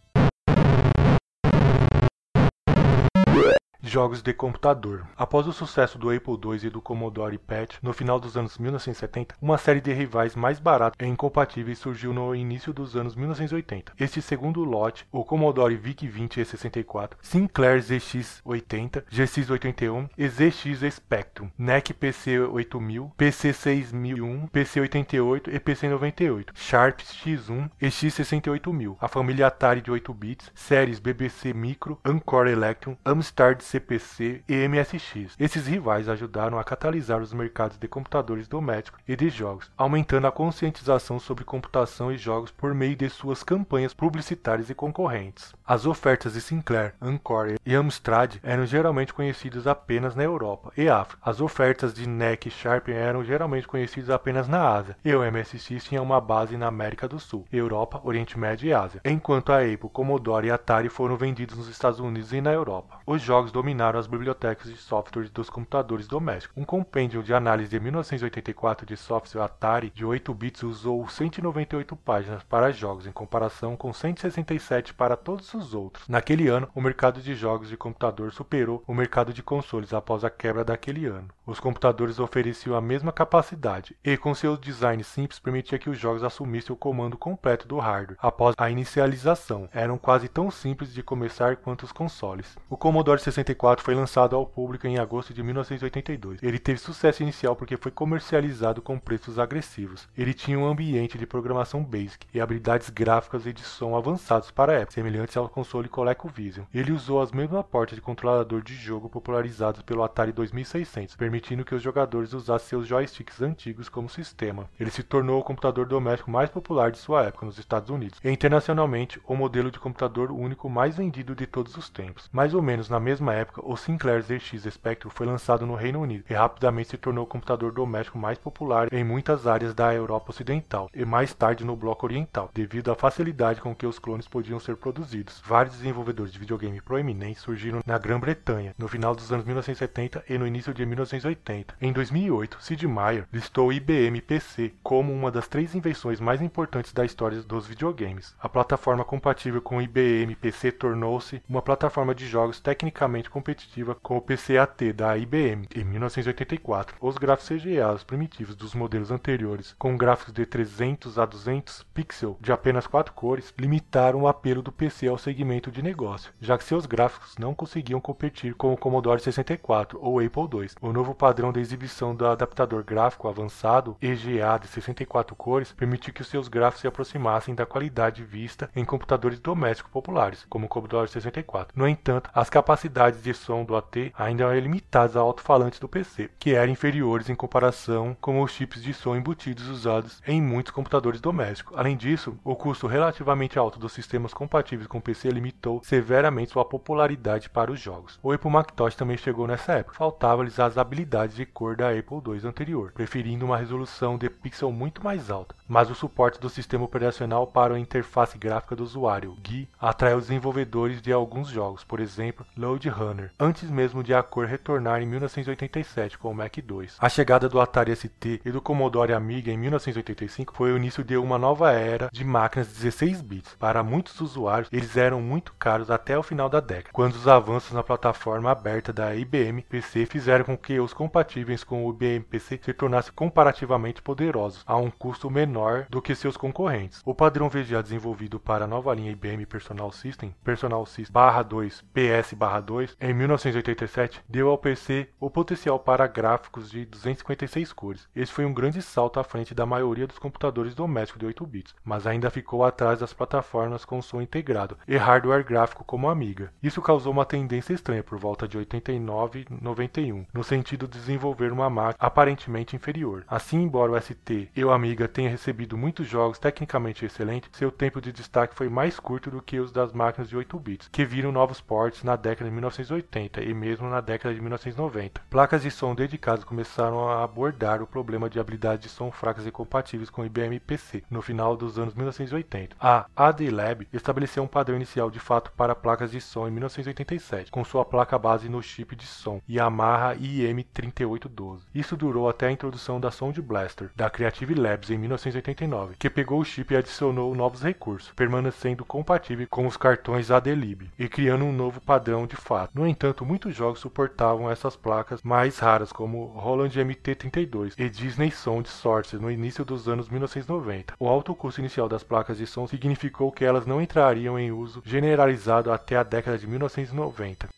Jogos de computador. Após o sucesso do Apple II e do Commodore PET no final dos anos 1970, uma série de rivais mais baratos e incompatíveis surgiu no início dos anos 1980. Este segundo lote, o Commodore VIC-20 E64, Sinclair ZX80, GX81 e ZX Spectrum, NEC PC8000, PC6001, PC88 e PC98, Sharp X1 e X68000, a família Atari de 8 bits, séries BBC Micro, Encore Electron, Amstrad CPC e MSX. Esses rivais ajudaram a catalisar os mercados de computadores domésticos e de jogos, aumentando a conscientização sobre computação e jogos por meio de suas campanhas publicitárias e concorrentes. As ofertas de Sinclair, Encore e Amstrad eram geralmente conhecidas apenas na Europa e África. As ofertas de NEC e Sharp eram geralmente conhecidas apenas na Ásia, e o MSX tinha uma base na América do Sul, Europa, Oriente Médio e Ásia, enquanto a Apple, Commodore e Atari foram vendidos nos Estados Unidos e na Europa. Os jogos dominaram as bibliotecas de software dos computadores domésticos. Um compêndio de análise de 1984 de software Atari de 8 bits usou 198 páginas para jogos, em comparação com 167 para todos os outros. Naquele ano, o mercado de jogos de computador superou o mercado de consoles após a quebra daquele ano. Os computadores ofereciam a mesma capacidade e, com seu design simples, permitia que os jogos assumissem o comando completo do hardware após a inicialização. Eram quase tão simples de começar quanto os consoles. O Commodore 64 64 foi lançado ao público em agosto de 1982. Ele teve sucesso inicial porque foi comercializado com preços agressivos. Ele tinha um ambiente de programação BASIC e habilidades gráficas e de som avançados para a época, semelhantes ao console ColecoVision. Ele usou as mesmas portas de controlador de jogo popularizados pelo Atari 2600, permitindo que os jogadores usassem seus joysticks antigos como sistema. Ele se tornou o computador doméstico mais popular de sua época nos Estados Unidos e internacionalmente o modelo de computador único mais vendido de todos os tempos. Mais ou menos na mesma época, o Sinclair ZX Spectrum foi lançado no Reino Unido e rapidamente se tornou o computador doméstico mais popular em muitas áreas da Europa Ocidental e mais tarde no Bloco Oriental, devido à facilidade com que os clones podiam ser produzidos. Vários desenvolvedores de videogame proeminentes surgiram na Grã-Bretanha no final dos anos 1970 e no início de 1980. Em 2008, Sid Meier listou o IBM PC como uma das três invenções mais importantes da história dos videogames. A plataforma compatível com o IBM PC tornou-se uma plataforma de jogos tecnicamente competitiva com o PCAT da IBM em 1984. Os gráficos CGA primitivos dos modelos anteriores, com gráficos de 300 a 200 pixels de apenas quatro cores, limitaram o apelo do PC ao segmento de negócio, já que seus gráficos não conseguiam competir com o Commodore 64 ou Apple II. O novo padrão de exibição do adaptador gráfico avançado EGA de 64 cores permitiu que os seus gráficos se aproximassem da qualidade vista em computadores domésticos populares, como o Commodore 64. No entanto, as capacidades de som do AT ainda eram limitadas a alto-falantes do PC, que eram inferiores em comparação com os chips de som embutidos usados em muitos computadores domésticos. Além disso, o custo relativamente alto dos sistemas compatíveis com o PC limitou severamente sua popularidade para os jogos. O Apple Macintosh também chegou nessa época. Faltava-lhes as habilidades de cor da Apple II anterior, preferindo uma resolução de pixel muito mais alta, mas o suporte do sistema operacional para a interface gráfica do usuário, GUI, atraiu os desenvolvedores de alguns jogos, por exemplo, Load Runner, antes mesmo de a cor retornar em 1987 com o Mac 2. A chegada do Atari ST e do Commodore Amiga em 1985 foi o início de uma nova era de máquinas 16 bits. Para muitos usuários, eles eram muito caros até o final da década, quando os avanços na plataforma aberta da IBM PC fizeram com que os compatíveis com o IBM PC se tornassem comparativamente poderosos, a um custo menor do que seus concorrentes. O padrão VGA desenvolvido para a nova linha IBM Personal System, Personal System 2 PS 2 Em 1987, deu ao PC o potencial para gráficos de 256 cores. Esse foi um grande salto à frente da maioria dos computadores domésticos de 8 bits, mas ainda ficou atrás das plataformas com som integrado e hardware gráfico como Amiga. Isso causou uma tendência estranha por volta de 89 e 91, no sentido de desenvolver uma máquina aparentemente inferior. Assim, embora o ST e o Amiga tenha recebido muitos jogos tecnicamente excelentes, seu tempo de destaque foi mais curto do que os das máquinas de 8 bits, que viram novos ports na década de 1980 e mesmo na década de 1990. Placas de som dedicadas começaram a abordar o problema de habilidades de som fracas e compatíveis com IBM PC no final dos anos 1980. A AD Lab estabeleceu um padrão inicial de fato para placas de som em 1987, com sua placa base no chip de som Yamaha IM3812. Isso durou até a introdução da Sound Blaster da Creative Labs em 1989, que pegou o chip e adicionou novos recursos, permanecendo compatível com os cartões AD-Lib e criando um novo padrão de fato. No entanto, muitos jogos suportavam essas placas mais raras, como Roland MT32 e Disney Sound Source no início dos anos 1990. O alto custo inicial das placas de som significou que elas não entrariam em uso generalizado até a década de 1990.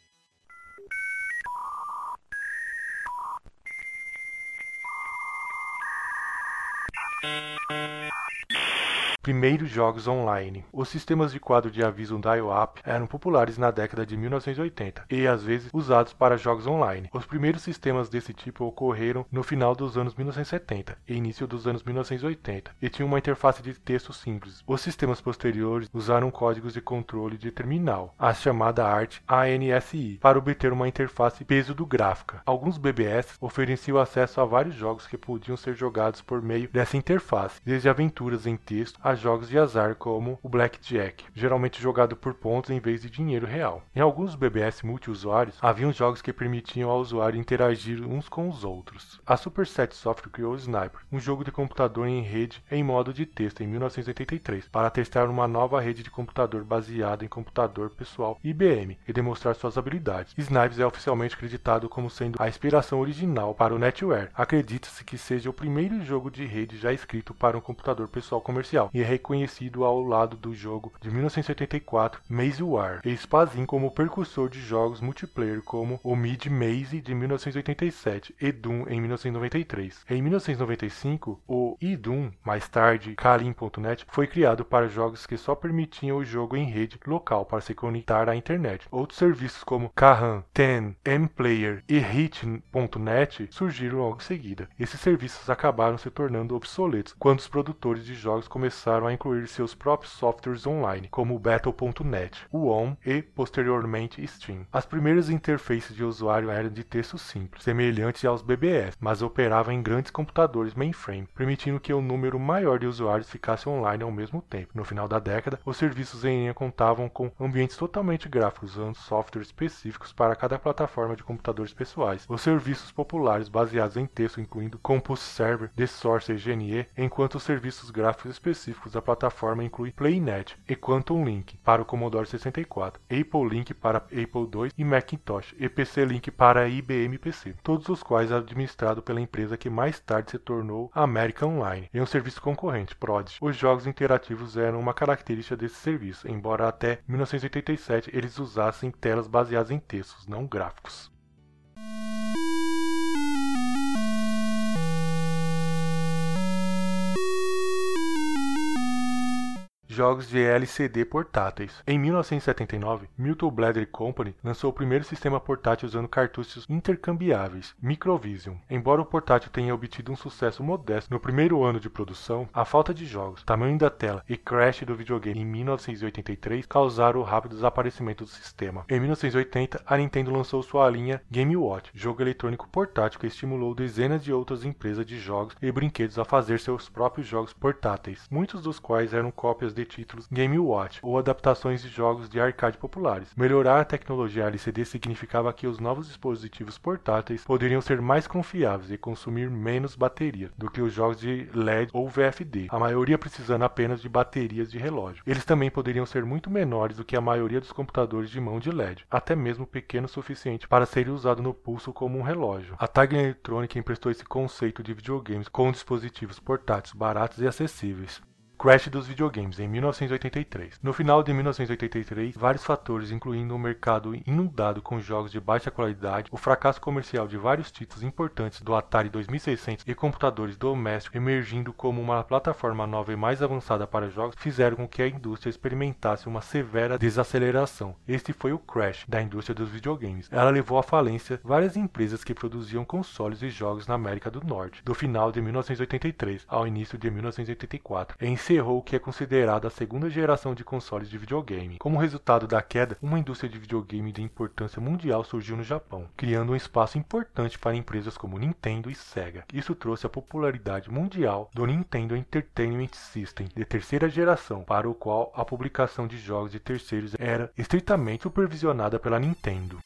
Primeiros jogos online. Os sistemas de quadro de aviso dial-up eram populares na década de 1980 e às vezes usados para jogos online. Os primeiros sistemas desse tipo ocorreram no final dos anos 1970 e início dos anos 1980 e tinham uma interface de texto simples. Os sistemas posteriores usaram códigos de controle de terminal, a chamada arte ANSI, para obter uma interface peso do gráfica. Alguns BBS ofereciam acesso a vários jogos que podiam ser jogados por meio dessa interface, desde aventuras em texto a jogos de azar como o Blackjack, geralmente jogado por pontos em vez de dinheiro real. Em alguns BBS multiusuários, haviam jogos que permitiam ao usuário interagir uns com os outros. A Superset Software criou o Sniper, um jogo de computador em rede em modo de texto em 1983, para testar uma nova rede de computador baseada em computador pessoal IBM e demonstrar suas habilidades. Snipes é oficialmente acreditado como sendo a inspiração original para o NetWare. Acredita-se que seja o primeiro jogo de rede já escrito para um computador pessoal comercial e reconhecido ao lado do jogo de 1974 Maze War, e Spazin como precursor de jogos multiplayer como o Mid Maze de 1987 e Doom em 1993. Em 1995, o eDoom, mais tarde Kalim.net, foi criado para jogos que só permitiam o jogo em rede local para se conectar à internet. Outros serviços como Kahan, Ten, Mplayer e Hit.net surgiram logo em seguida. Esses serviços acabaram se tornando obsoletos quando os produtores de jogos começaram começaram a incluir seus próprios softwares online, como Battle.net, o ON e, posteriormente, Steam. As primeiras interfaces de usuário eram de texto simples, semelhantes aos BBS, mas operavam em grandes computadores mainframe, permitindo que um número maior de usuários ficasse online ao mesmo tempo. No final da década, os serviços em linha contavam com ambientes totalmente gráficos, usando softwares específicos para cada plataforma de computadores pessoais. Os serviços populares baseados em texto, incluindo Compose Server, The Source e GNE, enquanto os serviços gráficos específicos específicos da plataforma incluem PlayNet e Quantum Link para o Commodore 64, Apple Link para Apple II e Macintosh e PC Link para IBM PC, todos os quais administrados pela empresa que mais tarde se tornou American Online, em um serviço concorrente, Prodigy. Os jogos interativos eram uma característica desse serviço, embora até 1987 eles usassem telas baseadas em textos, não gráficos. Jogos de LCD portáteis. Em 1979, Milton Bladder Company lançou o primeiro sistema portátil usando cartuchos intercambiáveis, Microvision. Embora o portátil tenha obtido um sucesso modesto no primeiro ano de produção, a falta de jogos, tamanho da tela e crash do videogame em 1983 causaram o rápido desaparecimento do sistema. Em 1980, a Nintendo lançou sua linha Game Watch, jogo eletrônico portátil que estimulou dezenas de outras empresas de jogos e brinquedos a fazer seus próprios jogos portáteis, muitos dos quais eram cópias de títulos Game Watch ou adaptações de jogos de arcade populares. Melhorar a tecnologia LCD significava que os novos dispositivos portáteis poderiam ser mais confiáveis e consumir menos bateria do que os jogos de LED ou VFD, a maioria precisando apenas de baterias de relógio. Eles também poderiam ser muito menores do que a maioria dos computadores de mão de LED, até mesmo pequeno o suficiente para ser usado no pulso como um relógio. A Tag Electronic emprestou esse conceito de videogames com dispositivos portáteis baratos e acessíveis. Crash dos videogames em 1983. No final de 1983, vários fatores, incluindo o mercado inundado com jogos de baixa qualidade, o fracasso comercial de vários títulos importantes do Atari 2600 e computadores domésticos emergindo como uma plataforma nova e mais avançada para jogos, fizeram com que a indústria experimentasse uma severa desaceleração. Este foi o crash da indústria dos videogames. Ela levou à falência várias empresas que produziam consoles e jogos na América do Norte, do final de 1983 ao início de 1984, e encerrou o que é considerado a segunda geração de consoles de videogame. Como resultado da queda, uma indústria de videogame de importância mundial surgiu no Japão, criando um espaço importante para empresas como Nintendo e Sega. Isso trouxe a popularidade mundial do Nintendo Entertainment System de terceira geração, para o qual a publicação de jogos de terceiros era estritamente supervisionada pela Nintendo.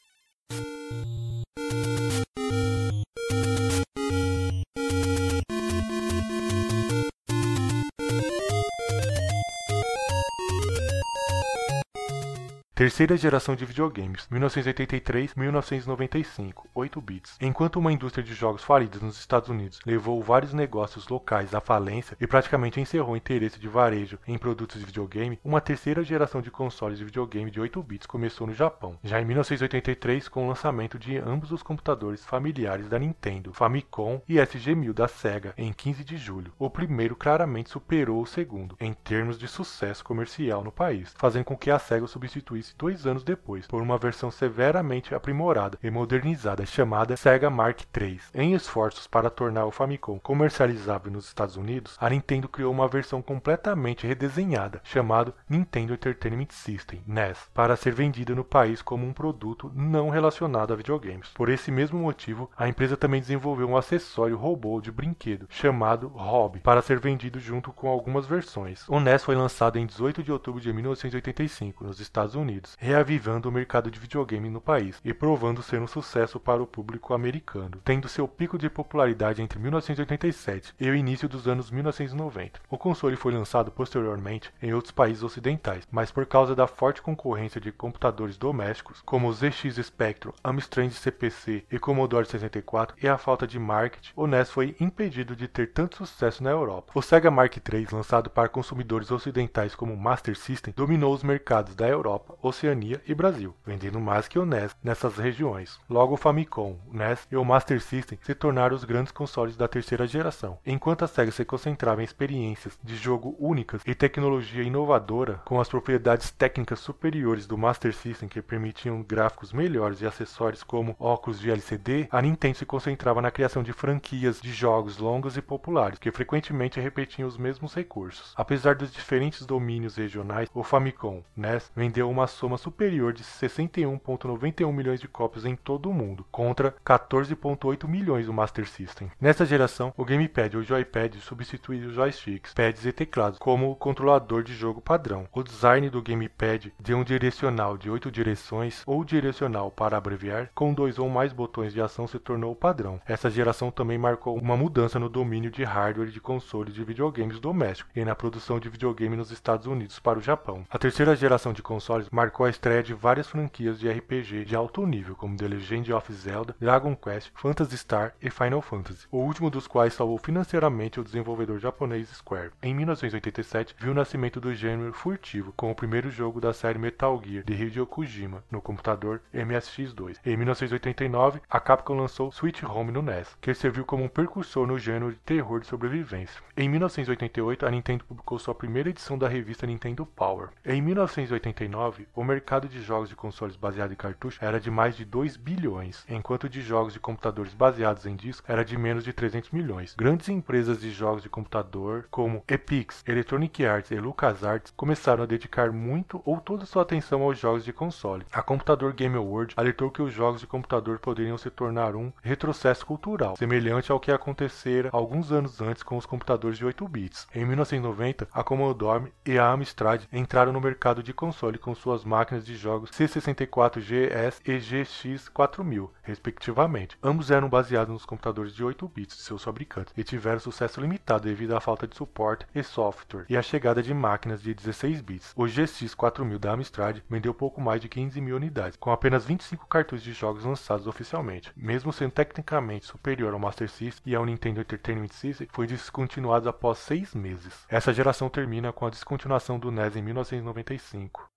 Terceira geração de videogames, 1983-1995, 8 bits. Enquanto uma indústria de jogos falida nos Estados Unidos levou vários negócios locais à falência e praticamente encerrou o interesse de varejo em produtos de videogame, uma terceira geração de consoles de videogame de 8 bits começou no Japão, já em 1983 com o lançamento de ambos os computadores familiares da Nintendo, Famicom e SG-1000 da Sega, em 15 de julho. O primeiro claramente superou o segundo em termos de sucesso comercial no país, fazendo com que a Sega substituísse dois anos depois por uma versão severamente aprimorada e modernizada chamada Sega Mark III. Em esforços para tornar o Famicom comercializável nos Estados Unidos, a Nintendo criou uma versão completamente redesenhada chamada Nintendo Entertainment System (NES) para ser vendida no país como um produto não relacionado a videogames. Por esse mesmo motivo, a empresa também desenvolveu um acessório robô de brinquedo chamado Hobby para ser vendido junto com algumas versões. O NES foi lançado em 18 de outubro de 1985 nos Estados Unidos Unidos, reavivando o mercado de videogame no país e provando ser um sucesso para o público americano, tendo seu pico de popularidade entre 1987 e o início dos anos 1990. O console foi lançado posteriormente em outros países ocidentais, mas por causa da forte concorrência de computadores domésticos, como o ZX Spectrum, Amstrad CPC e Commodore 64, e a falta de marketing, o NES foi impedido de ter tanto sucesso na Europa. O Sega Mark III, lançado para consumidores ocidentais como Master System, dominou os mercados da Europa, Oceania e Brasil, vendendo mais que o NES nessas regiões. Logo o Famicom, o NES e o Master System se tornaram os grandes consoles da terceira geração, enquanto a Sega se concentrava em experiências de jogo únicas e tecnologia inovadora, com as propriedades técnicas superiores do Master System que permitiam gráficos melhores e acessórios como óculos de LCD, a Nintendo se concentrava na criação de franquias de jogos longos e populares, que frequentemente repetiam os mesmos recursos. Apesar dos diferentes domínios regionais, o Famicom NES vendeu uma soma superior de 61,91 milhões de cópias em todo o mundo, contra 14,8 milhões do Master System. Nessa geração, o Gamepad ou Joypad substitui os joysticks, pads e teclados como controlador de jogo padrão. O design do Gamepad de um direcional de 8 direções ou direcional para abreviar, com dois ou mais botões de ação se tornou o padrão. Essa geração também marcou uma mudança no domínio de hardware de consoles de videogames domésticos e na produção de videogame nos Estados Unidos para o Japão. A terceira geração de consoles marcou a estreia de várias franquias de RPG de alto nível, como The Legend of Zelda, Dragon Quest, Phantasy Star e Final Fantasy, o último dos quais salvou financeiramente o desenvolvedor japonês Square. Em 1987, viu o nascimento do gênero furtivo, com o primeiro jogo da série Metal Gear de Hideo Kojima no computador MSX2. Em 1989, a Capcom lançou Sweet Home no NES, que serviu como um precursor no gênero de terror de sobrevivência. Em 1988, a Nintendo publicou sua primeira edição da revista Nintendo Power. Em 1989, o mercado de jogos de consoles baseado em cartucho era de mais de 2 bilhões, enquanto de jogos de computadores baseados em disco era de menos de 300 milhões. Grandes empresas de jogos de computador, como Epix, Electronic Arts e LucasArts, começaram a dedicar muito ou toda sua atenção aos jogos de console. A Computador Game Award alertou que os jogos de computador poderiam se tornar um retrocesso cultural, semelhante ao que acontecera alguns anos antes com os computadores de 8 bits. Em 1990, a Commodore e a Amstrad entraram no mercado de console com suas suas máquinas de jogos C64GS e GX4000, respectivamente. Ambos eram baseados nos computadores de 8 bits de seus fabricantes e tiveram sucesso limitado devido à falta de suporte e software e à chegada de máquinas de 16 bits. O GX4000 da Amstrad vendeu pouco mais de 15 mil unidades, com apenas 25 cartuchos de jogos lançados oficialmente. Mesmo sendo tecnicamente superior ao Master System e ao Nintendo Entertainment System, foi descontinuado após seis meses. Essa geração termina com a descontinuação do NES em 1995.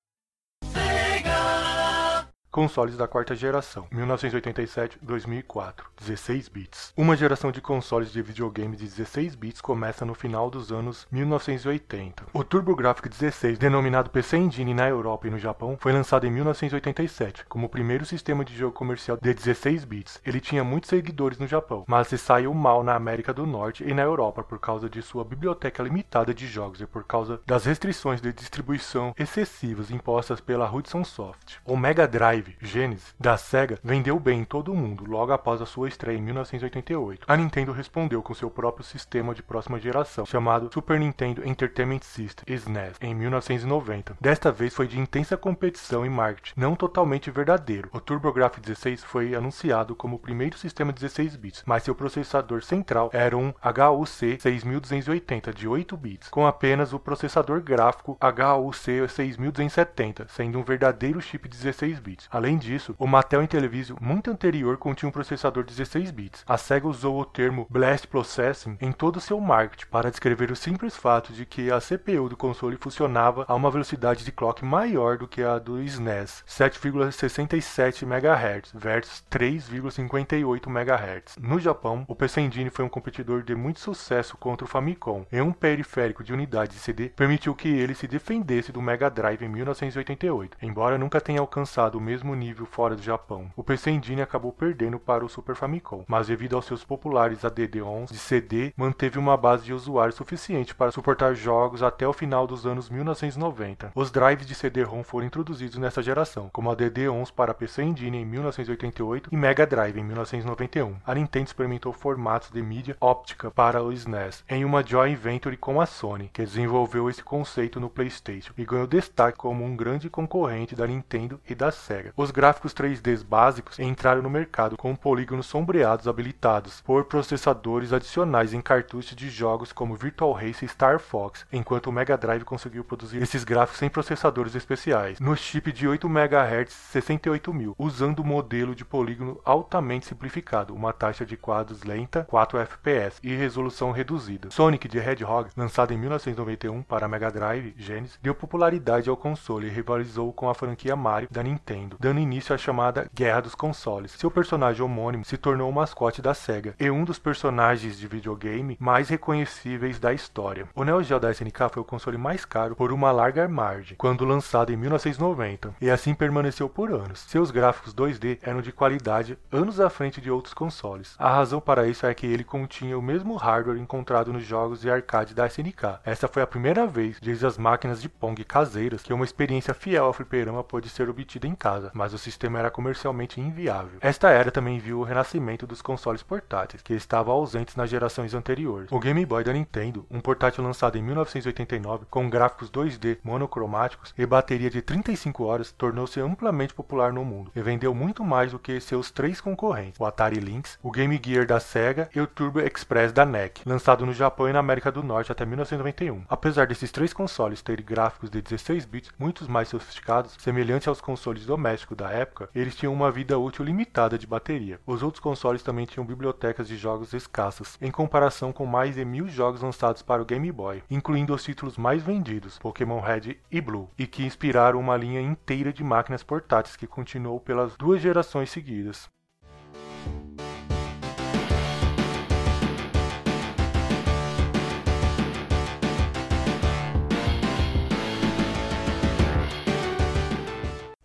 Consoles da quarta geração, 1987-2004, 16 bits. Uma geração de consoles de videogame de 16 bits começa no final dos anos 1980. O TurboGrafx 16, denominado PC Engine na Europa e no Japão, foi lançado em 1987 como o primeiro sistema de jogo comercial de 16 bits. Ele tinha muitos seguidores no Japão, mas se saiu mal na América do Norte e na Europa por causa de sua biblioteca limitada de jogos e por causa das restrições de distribuição excessivas impostas pela Hudson Soft. O Mega Drive Genesis da Sega vendeu bem em todo o mundo logo após a sua estreia em 1988. A Nintendo respondeu com seu próprio sistema de próxima geração, chamado Super Nintendo Entertainment System (SNES), em 1990. Desta vez foi de intensa competição e marketing, não totalmente verdadeiro. O TurboGrafx 16 foi anunciado como o primeiro sistema 16 bits, mas seu processador central era um HUC 6280 de 8 bits, com apenas o processador gráfico HUC 6270, sendo um verdadeiro chip 16 bits. Além disso, o Mattel Intellivision, muito anterior, continha um processador 16 bits. A SEGA usou o termo Blast Processing em todo o seu marketing para descrever o simples fato de que a CPU do console funcionava a uma velocidade de clock maior do que a do SNES, 7,67 MHz versus 3,58 MHz. No Japão, o PC Engine foi um competidor de muito sucesso contra o Famicom. Em um periférico de unidade de CD, permitiu que ele se defendesse do Mega Drive em 1988, embora nunca tenha alcançado o mesmo mesmo nível fora do Japão. O PC Engine acabou perdendo para o Super Famicom, mas devido aos seus populares ADD-11 de CD, manteve uma base de usuários suficiente para suportar jogos até o final dos anos 1990. Os drives de CD-ROM foram introduzidos nessa geração, como ADD-11 para PC Engine em 1988 e Mega Drive em 1991. A Nintendo experimentou formatos de mídia óptica para o SNES em uma joint venture com a Sony, que desenvolveu esse conceito no PlayStation e ganhou destaque como um grande concorrente da Nintendo e da Sega. Os gráficos 3D básicos entraram no mercado com polígonos sombreados habilitados por processadores adicionais em cartuchos de jogos como Virtual Race e Star Fox, enquanto o Mega Drive conseguiu produzir esses gráficos sem processadores especiais, no chip de 8 MHz 68000, usando o modelo de polígono altamente simplificado, uma taxa de quadros lenta, 4 FPS e resolução reduzida. Sonic the Hedgehog, lançado em 1991 para Mega Drive Genesis, deu popularidade ao console e rivalizou com a franquia Mario da Nintendo dando início à chamada Guerra dos Consoles. Seu personagem homônimo se tornou o mascote da SEGA e um dos personagens de videogame mais reconhecíveis da história. O Neo Geo da SNK foi o console mais caro por uma larga margem, quando lançado em 1990, e assim permaneceu por anos. Seus gráficos 2D eram de qualidade anos à frente de outros consoles. A razão para isso é que ele continha o mesmo hardware encontrado nos jogos de arcade da SNK. Essa foi a primeira vez, desde as máquinas de Pong caseiras, que uma experiência fiel ao fliperama pôde ser obtida em casa mas o sistema era comercialmente inviável. Esta era também viu o renascimento dos consoles portáteis, que estavam ausentes nas gerações anteriores. O Game Boy da Nintendo, um portátil lançado em 1989 com gráficos 2D monocromáticos e bateria de 35 horas, tornou-se amplamente popular no mundo e vendeu muito mais do que seus três concorrentes, o Atari Lynx, o Game Gear da Sega e o Turbo Express da NEC, lançado no Japão e na América do Norte até 1991. Apesar desses três consoles terem gráficos de 16 bits muito mais sofisticados, semelhantes aos consoles domésticos da época, eles tinham uma vida útil limitada de bateria. Os outros consoles também tinham bibliotecas de jogos escassas, em comparação com mais de mil jogos lançados para o Game Boy, incluindo os títulos mais vendidos, Pokémon Red e Blue, e que inspiraram uma linha inteira de máquinas portáteis que continuou pelas duas gerações seguidas.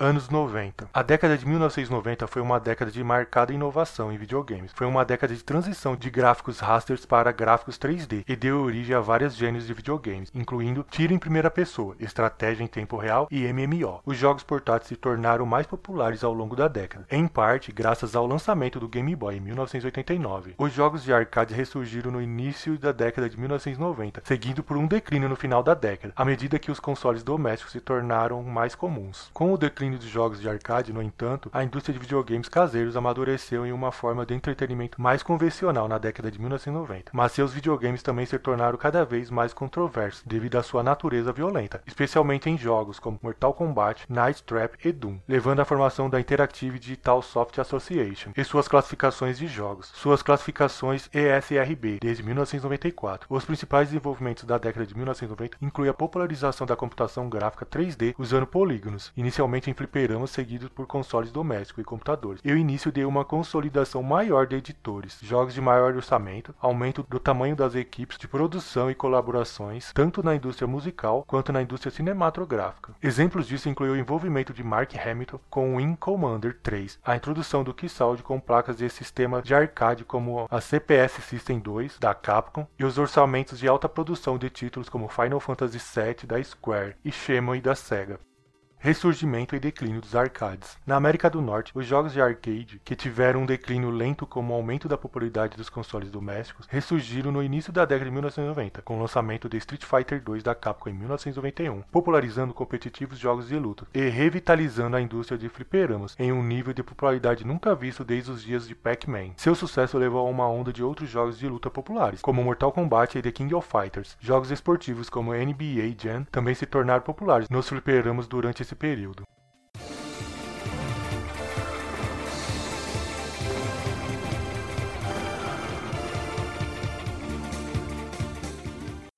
Anos 90. A década de 1990 foi uma década de marcada inovação em videogames. Foi uma década de transição de gráficos rasters para gráficos 3D e deu origem a vários gêneros de videogames, incluindo tiro em primeira pessoa, estratégia em tempo real e MMO. Os jogos portáteis se tornaram mais populares ao longo da década, em parte graças ao lançamento do Game Boy em 1989. Os jogos de arcade ressurgiram no início da década de 1990, seguindo por um declínio no final da década, à medida que os consoles domésticos se tornaram mais comuns. Com o declínio declínio dos jogos de arcade, no entanto, a indústria de videogames caseiros amadureceu em uma forma de entretenimento mais convencional na década de 1990, mas seus videogames também se tornaram cada vez mais controversos devido à sua natureza violenta, especialmente em jogos como Mortal Kombat, Night Trap e Doom, levando à formação da Interactive Digital Soft Association e suas classificações de jogos. Suas classificações ESRB desde 1994. Os principais desenvolvimentos da década de 1990 incluem a popularização da computação gráfica 3D usando polígonos, inicialmente em fliperamas seguidos por consoles domésticos e computadores, e o início de uma consolidação maior de editores, jogos de maior orçamento, aumento do tamanho das equipes de produção e colaborações, tanto na indústria musical quanto na indústria cinematográfica. Exemplos disso incluem o envolvimento de Mark Hamilton com o Wing Commander 3, a introdução do Keysound com placas de sistema de arcade como a CPS System 2 da Capcom e os orçamentos de alta produção de títulos como Final Fantasy VII da Square e Shenmue da Sega ressurgimento e declínio dos arcades. Na América do Norte, os jogos de arcade, que tiveram um declínio lento como o aumento da popularidade dos consoles domésticos, ressurgiram no início da década de 1990, com o lançamento de Street Fighter 2 da Capcom em 1991, popularizando competitivos jogos de luta e revitalizando a indústria de fliperamas em um nível de popularidade nunca visto desde os dias de Pac-Man. Seu sucesso levou a uma onda de outros jogos de luta populares, como Mortal Kombat e The King of Fighters. Jogos esportivos como NBA Jam também se tornaram populares nos fliperamas durante esse período.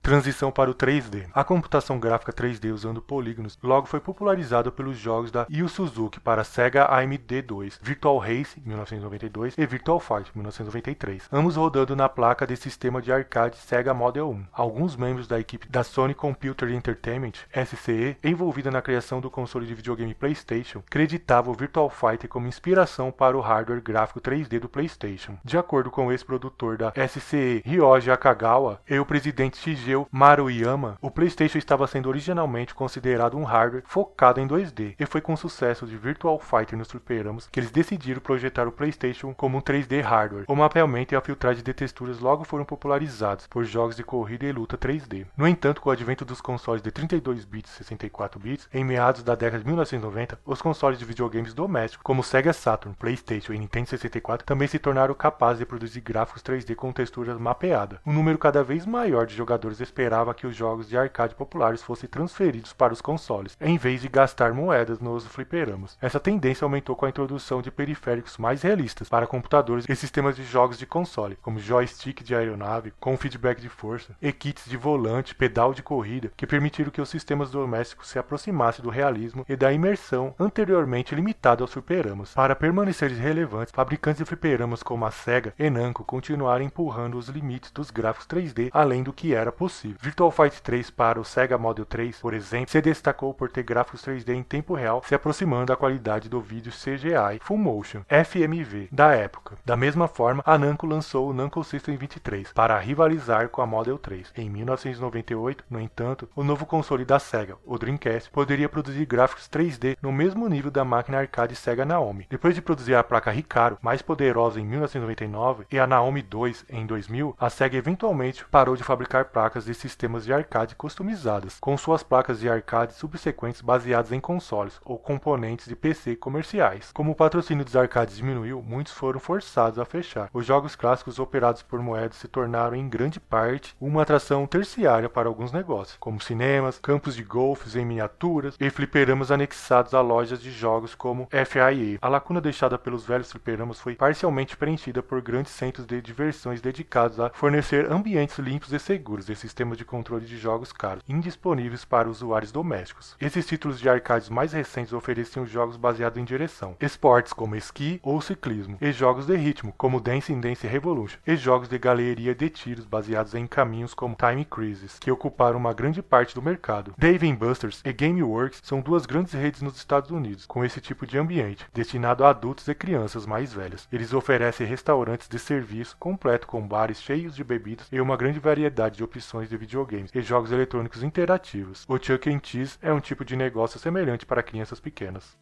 Transição para o 3D. A computação gráfica 3D usando polígonos logo foi popularizada pelos jogos da Yu Suzuki para Sega AMD2, Virtual Race 1992 e Virtual Fight 1993, ambos rodando na placa de sistema de arcade Sega Model 1. Alguns membros da equipe da Sony Computer Entertainment (SCE), envolvida na criação do console de videogame PlayStation, creditavam o Virtual Fight como inspiração para o hardware gráfico 3D do PlayStation. De acordo com o ex-produtor da SCE, Ryoji Akagawa, e o presidente Shigeo Maruyama, o PlayStation estava sendo originalmente considerado um hardware focado em 2D, e foi com o sucesso de Virtual Fighter nos fliperamas que eles decidiram projetar o PlayStation como um 3D hardware. O mapeamento e a filtragem de texturas logo foram popularizados por jogos de corrida e luta 3D. No entanto, com o advento dos consoles de 32 bits e 64 bits, em meados da década de 1990, os consoles de videogames domésticos, como Sega Saturn, PlayStation e Nintendo 64, também se tornaram capazes de produzir gráficos 3D com texturas mapeadas. Um número cada vez maior de jogadores esperava que os jogos de arcade populares fossem transferidos para os consoles, em vez de gastar moedas nos fliperamas. Essa tendência aumentou com a introdução de periféricos mais realistas para computadores e sistemas de jogos de console, como joystick de aeronave com feedback de força, e kits de volante, pedal de corrida, que permitiram que os sistemas domésticos se aproximassem do realismo e da imersão anteriormente limitada aos fliperamas. Para permanecer relevantes, fabricantes de fliperamas como a Sega e Namco continuaram empurrando os limites dos gráficos 3D além do que era possível possível. Virtual Fight 3 para o Sega Model 3, por exemplo, se destacou por ter gráficos 3D em tempo real, se aproximando da qualidade do vídeo CGI Full Motion FMV da época. Da mesma forma, a Namco lançou o Namco System 23 para rivalizar com a Model 3. Em 1998, no entanto, o novo console da Sega, o Dreamcast, poderia produzir gráficos 3D no mesmo nível da máquina arcade Sega Naomi. Depois de produzir a placa Recaro, mais poderosa em 1999, e a Naomi 2 em 2000, a Sega eventualmente parou de fabricar placas de sistemas de arcade customizadas, com suas placas de arcade subsequentes baseadas em consoles ou componentes de PC comerciais. Como o patrocínio dos arcades diminuiu, muitos foram forçados a fechar. Os jogos clássicos operados por moedas se tornaram em grande parte uma atração terciária para alguns negócios, como cinemas, campos de golfes em miniaturas e fliperamas anexados a lojas de jogos como FIE. A lacuna deixada pelos velhos fliperamas foi parcialmente preenchida por grandes centros de diversões dedicados a fornecer ambientes limpos e seguros. Esses sistemas de controle de jogos caros, indisponíveis para usuários domésticos. Esses títulos de arcades mais recentes ofereciam jogos baseados em direção, esportes como esqui ou ciclismo, e jogos de ritmo, como Dance Dance Revolution, e jogos de galeria de tiros baseados em caminhos como Time Crisis, que ocuparam uma grande parte do mercado. Dave Busters e GameWorks são duas grandes redes nos Estados Unidos com esse tipo de ambiente, destinado a adultos e crianças mais velhas. Eles oferecem restaurantes de serviço completo com bares cheios de bebidas e uma grande variedade de opções de videogames e jogos eletrônicos interativos. O Chuck. Cheese é um tipo de negócio semelhante para crianças pequenas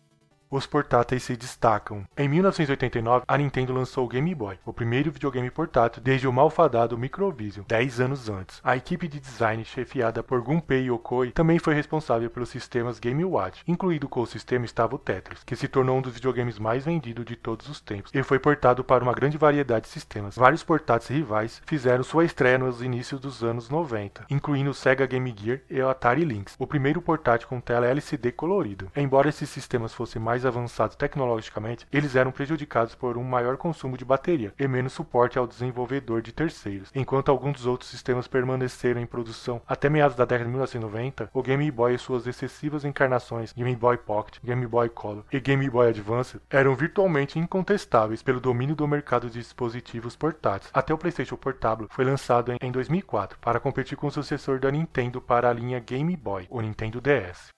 os portáteis se destacam. Em 1989, a Nintendo lançou o Game Boy, o primeiro videogame portátil desde o malfadado Microvision, 10 anos antes. A equipe de design chefiada por Gunpei Yokoi também foi responsável pelos sistemas Game Watch. Incluído com o sistema estava o Tetris, que se tornou um dos videogames mais vendidos de todos os tempos e foi portado para uma grande variedade de sistemas. Vários portáteis rivais fizeram sua estreia nos inícios dos anos 90, incluindo o Sega Game Gear e o Atari Lynx, o primeiro portátil com tela LCD colorido. Embora esses sistemas fossem mais mais avançados tecnologicamente, eles eram prejudicados por um maior consumo de bateria e menos suporte ao desenvolvedor de terceiros. Enquanto alguns dos outros sistemas permaneceram em produção até meados da década de 1990, o Game Boy e suas excessivas encarnações Game Boy Pocket, Game Boy Color e Game Boy Advance eram virtualmente incontestáveis pelo domínio do mercado de dispositivos portáteis. Até o PlayStation Portable foi lançado em 2004 para competir com o sucessor da Nintendo para a linha Game Boy, o Nintendo DS.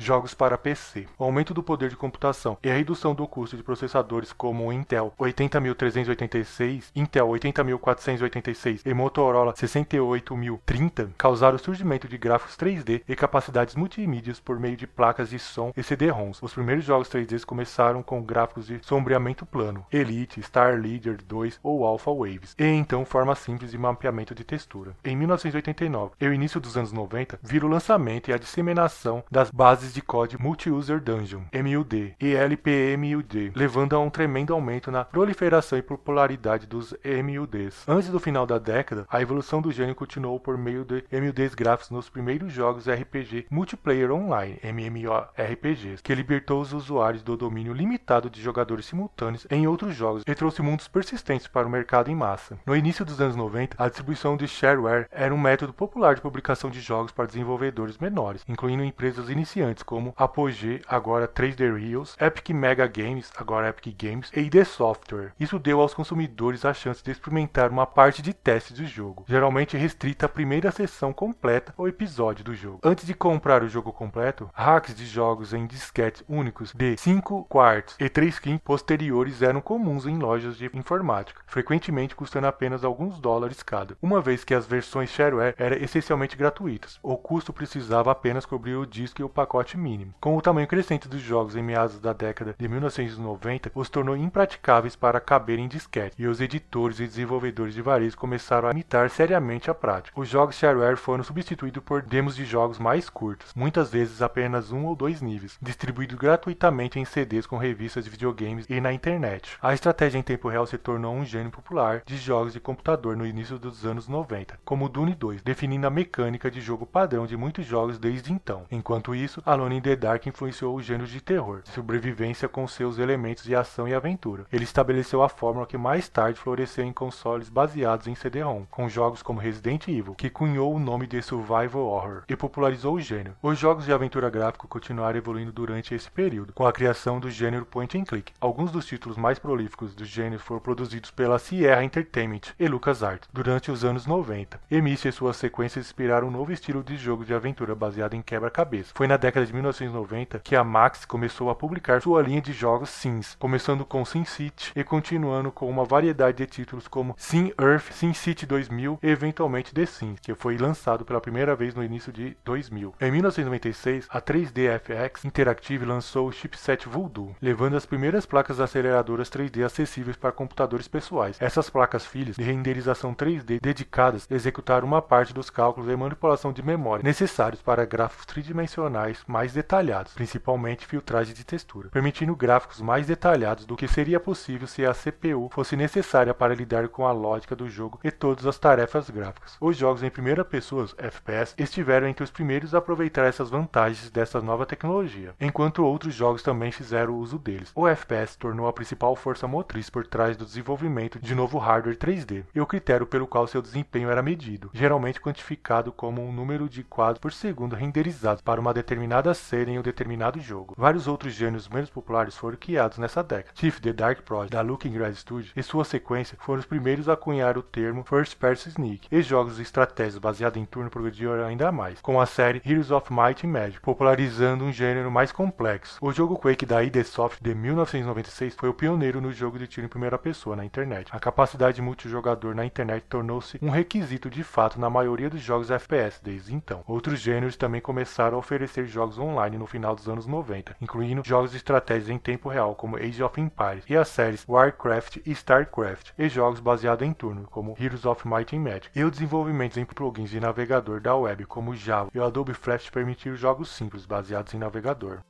Jogos para PC. O aumento do poder de computação e a redução do custo de processadores como o Intel 80386, Intel 80486 e Motorola 68030 causaram o surgimento de gráficos 3D e capacidades multimídias por meio de placas de som e CD-ROMs. Os primeiros jogos 3D começaram com gráficos de sombreamento plano, Elite, Star Leader 2 ou Alpha Waves, e então forma simples de mapeamento de textura. Em 1989 e o início dos anos 90, viram o lançamento e a disseminação das bases de código Multi-User Dungeon, MUD, e LPMUD, levando a um tremendo aumento na proliferação e popularidade dos MUDs. Antes do final da década, a evolução do gênero continuou por meio de MUDs gráficos nos primeiros jogos RPG multiplayer online, MMORPGs, que libertou os usuários do domínio limitado de jogadores simultâneos em outros jogos e trouxe mundos persistentes para o mercado em massa. No início dos anos 90, a distribuição de shareware era um método popular de publicação de jogos para desenvolvedores menores, incluindo empresas iniciantes como Apogee, agora 3D Realms, Epic Mega Games, agora Epic Games, e ID Software. Isso deu aos consumidores a chance de experimentar uma parte de teste do jogo, geralmente restrita à primeira sessão completa ou episódio do jogo. Antes de comprar o jogo completo, hacks de jogos em disquetes únicos de 5 quartos e 3 skins posteriores eram comuns em lojas de informática, frequentemente custando apenas alguns dólares cada, uma vez que as versões shareware eram essencialmente gratuitas. O custo precisava apenas cobrir o disco e o pacote mínimo. Com o tamanho crescente dos jogos em meados da década de 1990, os tornou impraticáveis para caber em disquete, e os editores e desenvolvedores de varejo começaram a imitar seriamente a prática. Os jogos shareware foram substituídos por demos de jogos mais curtos, muitas vezes apenas um ou dois níveis, distribuídos gratuitamente em CDs com revistas de videogames e na internet. A estratégia em tempo real se tornou um gênero popular de jogos de computador no início dos anos 90, como o Dune 2, definindo a mecânica de jogo padrão de muitos jogos desde então. Enquanto isso, a Alone in the Dark influenciou o gênero de terror, sobrevivência com seus elementos de ação e aventura. Ele estabeleceu a fórmula que mais tarde floresceu em consoles baseados em CD-ROM, com jogos como Resident Evil, que cunhou o nome de Survival Horror e popularizou o gênero. Os jogos de aventura gráfico continuaram evoluindo durante esse período, com a criação do gênero point and click. Alguns dos títulos mais prolíficos do gênero foram produzidos pela Sierra Entertainment e LucasArts durante os anos 90. Emiss e suas sequências inspiraram um novo estilo de jogo de aventura baseado em quebra-cabeça. Foi na década de de 1990 que a Max começou a publicar sua linha de jogos Sims, começando com SimCity e continuando com uma variedade de títulos como Sim Earth, SimCity 2000 e eventualmente The Sims, que foi lançado pela primeira vez no início de 2000. Em 1996, a 3DFX Interactive lançou o chipset Voodoo, levando as primeiras placas aceleradoras 3D acessíveis para computadores pessoais. Essas placas filhas de renderização 3D dedicadas executaram uma parte dos cálculos e manipulação de memória necessários para gráficos tridimensionais mais mais detalhados, principalmente filtragem de textura, permitindo gráficos mais detalhados do que seria possível se a CPU fosse necessária para lidar com a lógica do jogo e todas as tarefas gráficas. Os jogos em primeira pessoa, FPS, estiveram entre os primeiros a aproveitar essas vantagens dessa nova tecnologia, enquanto outros jogos também fizeram uso deles. O FPS tornou a principal força motriz por trás do desenvolvimento de novo hardware 3D e o critério pelo qual seu desempenho era medido, geralmente quantificado como um número de quadros por segundo renderizados para uma determinada série em um determinado jogo. Vários outros gêneros menos populares foram criados nessa década. Chief the Dark Project da Looking Glass Studio e sua sequência foram os primeiros a cunhar o termo First Person Sneak, e jogos de estratégias baseados em turno progrediram ainda mais, com a série Heroes of Might and Magic, popularizando um gênero mais complexo. O jogo Quake da ID Soft de 1996 foi o pioneiro no jogo de tiro em primeira pessoa na internet. A capacidade multijogador na internet tornou-se um requisito de fato na maioria dos jogos FPS desde então. Outros gêneros também começaram a oferecer jogos online no final dos anos 90, incluindo jogos de estratégias em tempo real como Age of Empires e as séries Warcraft e StarCraft, e jogos baseados em turno como Heroes of Might and Magic, e o desenvolvimento em plugins de navegador da web como Java e o Adobe Flash permitiram jogos simples baseados em navegador.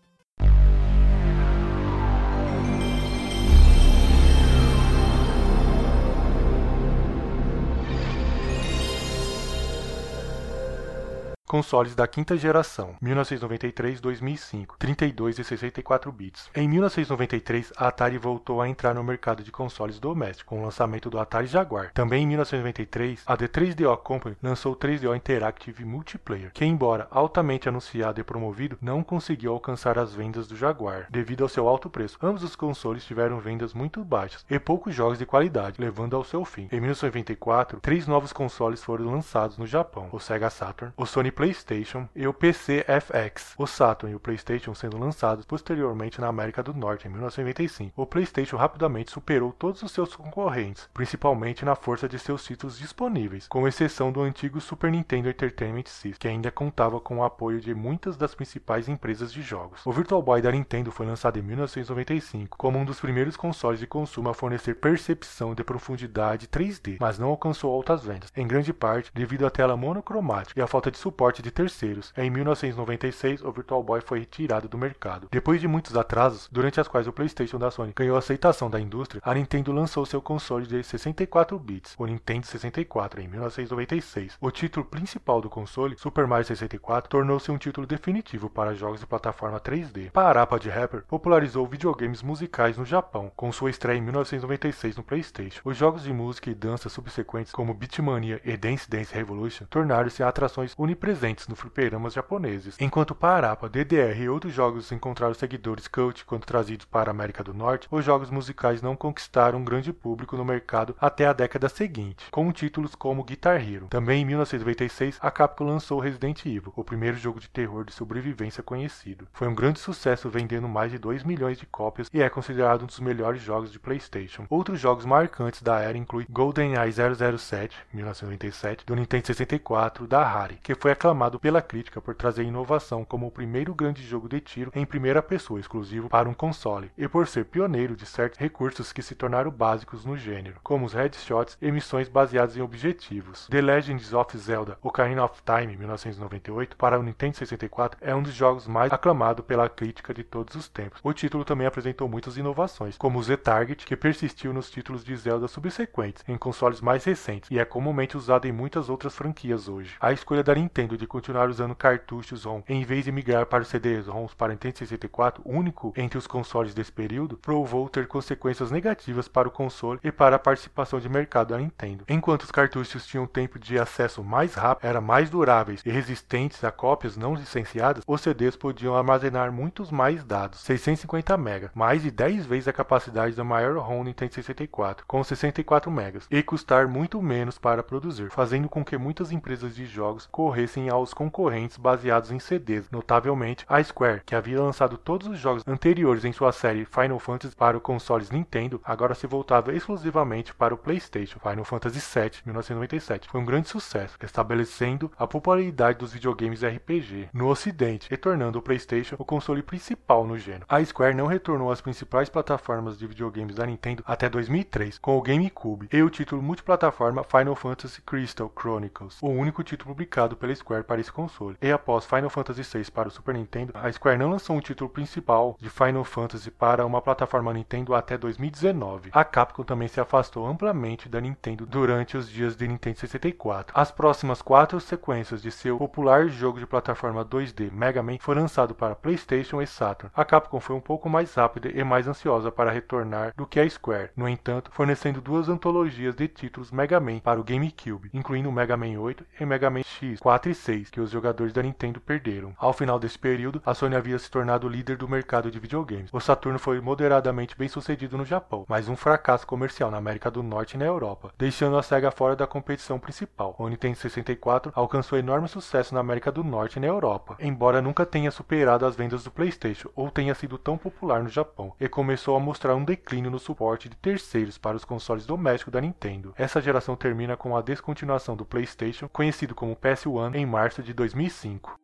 Consoles da quinta geração, 1993-2005, 32 e 64 bits. Em 1993, a Atari voltou a entrar no mercado de consoles domésticos com o lançamento do Atari Jaguar. Também em 1993, a The 3DO Company lançou o 3DO Interactive Multiplayer, que embora altamente anunciado e promovido, não conseguiu alcançar as vendas do Jaguar, devido ao seu alto preço. Ambos os consoles tiveram vendas muito baixas e poucos jogos de qualidade, levando ao seu fim. Em 1994, três novos consoles foram lançados no Japão: o Sega Saturn, o Sony PlayStation e o PC FX, o Saturn e o PlayStation sendo lançados posteriormente na América do Norte em 1995. O PlayStation rapidamente superou todos os seus concorrentes, principalmente na força de seus títulos disponíveis, com exceção do antigo Super Nintendo Entertainment System, que ainda contava com o apoio de muitas das principais empresas de jogos. O Virtual Boy da Nintendo foi lançado em 1995 como um dos primeiros consoles de consumo a fornecer percepção de profundidade 3D, mas não alcançou altas vendas, em grande parte devido à tela monocromática e à falta de suporte de terceiros. Em 1996, o Virtual Boy foi retirado do mercado. Depois de muitos atrasos, durante as quais o PlayStation da Sony ganhou aceitação da indústria, a Nintendo lançou seu console de 64 bits, o Nintendo 64, em 1996. O título principal do console, Super Mario 64, tornou-se um título definitivo para jogos de plataforma 3D. Parappa Rapper popularizou videogames musicais no Japão, com sua estreia em 1996 no PlayStation. Os jogos de música e dança subsequentes, como Beatmania e Dance Dance Revolution, tornaram-se atrações onipresentes presentes no fliperamas japoneses, enquanto Parappa, DDR e outros jogos encontraram seguidores cult quando trazidos para a América do Norte, os jogos musicais não conquistaram um grande público no mercado até a década seguinte, com títulos como Guitar Hero. Também em 1996, a Capcom lançou Resident Evil, o primeiro jogo de terror de sobrevivência conhecido. Foi um grande sucesso, vendendo mais de 2 milhões de cópias e é considerado um dos melhores jogos de PlayStation. Outros jogos marcantes da era incluem GoldenEye 007, 1997, do Nintendo 64, da Harry, que foi aclamado aclamado pela crítica por trazer inovação como o primeiro grande jogo de tiro em primeira pessoa exclusivo para um console, e por ser pioneiro de certos recursos que se tornaram básicos no gênero, como os headshots e missões baseadas em objetivos. The Legends of Zelda Ocarina of Time 1998 para o Nintendo 64 é um dos jogos mais aclamados pela crítica de todos os tempos. O título também apresentou muitas inovações, como o Z-Target, que persistiu nos títulos de Zelda subsequentes em consoles mais recentes e é comumente usado em muitas outras franquias hoje. A escolha da Nintendo de continuar usando cartuchos ROM em vez de migrar para os CDs ROMs para Nintendo 64, único entre os consoles desse período, provou ter consequências negativas para o console e para a participação de mercado da Nintendo. Enquanto os cartuchos tinham tempo de acesso mais rápido, eram mais duráveis e resistentes a cópias não licenciadas, os CDs podiam armazenar muitos mais dados, 650 MB, mais de 10 vezes a capacidade da maior ROM Nintendo 64, com 64 MB, e custar muito menos para produzir, fazendo com que muitas empresas de jogos corressem aos concorrentes baseados em CDs, notavelmente a Square, que havia lançado todos os jogos anteriores em sua série Final Fantasy para os consoles Nintendo, agora se voltava exclusivamente para o PlayStation. Final Fantasy VII, 1997, foi um grande sucesso, estabelecendo a popularidade dos videogames RPG no Ocidente e tornando o PlayStation o console principal no gênero. A Square não retornou às principais plataformas de videogames da Nintendo até 2003 com o GameCube e o título multiplataforma Final Fantasy Crystal Chronicles, o único título publicado pela Square hardware para esse console. E após Final Fantasy VI para o Super Nintendo, a Square não lançou um título principal de Final Fantasy para uma plataforma Nintendo até 2019. A Capcom também se afastou amplamente da Nintendo durante os dias de Nintendo 64. As próximas quatro sequências de seu popular jogo de plataforma 2D Mega Man foram lançados para PlayStation e Saturn. A Capcom foi um pouco mais rápida e mais ansiosa para retornar do que a Square, no entanto, fornecendo duas antologias de títulos Mega Man para o GameCube, incluindo Mega Man 8 e Mega Man X 4 e 6, que os jogadores da Nintendo perderam. Ao final desse período, a Sony havia se tornado líder do mercado de videogames. O Saturno foi moderadamente bem sucedido no Japão, mas um fracasso comercial na América do Norte e na Europa, deixando a SEGA fora da competição principal. O Nintendo 64 alcançou enorme sucesso na América do Norte e na Europa, embora nunca tenha superado as vendas do PlayStation ou tenha sido tão popular no Japão, e começou a mostrar um declínio no suporte de terceiros para os consoles domésticos da Nintendo. Essa geração termina com a descontinuação do PlayStation, conhecido como PS1, em março de 2005.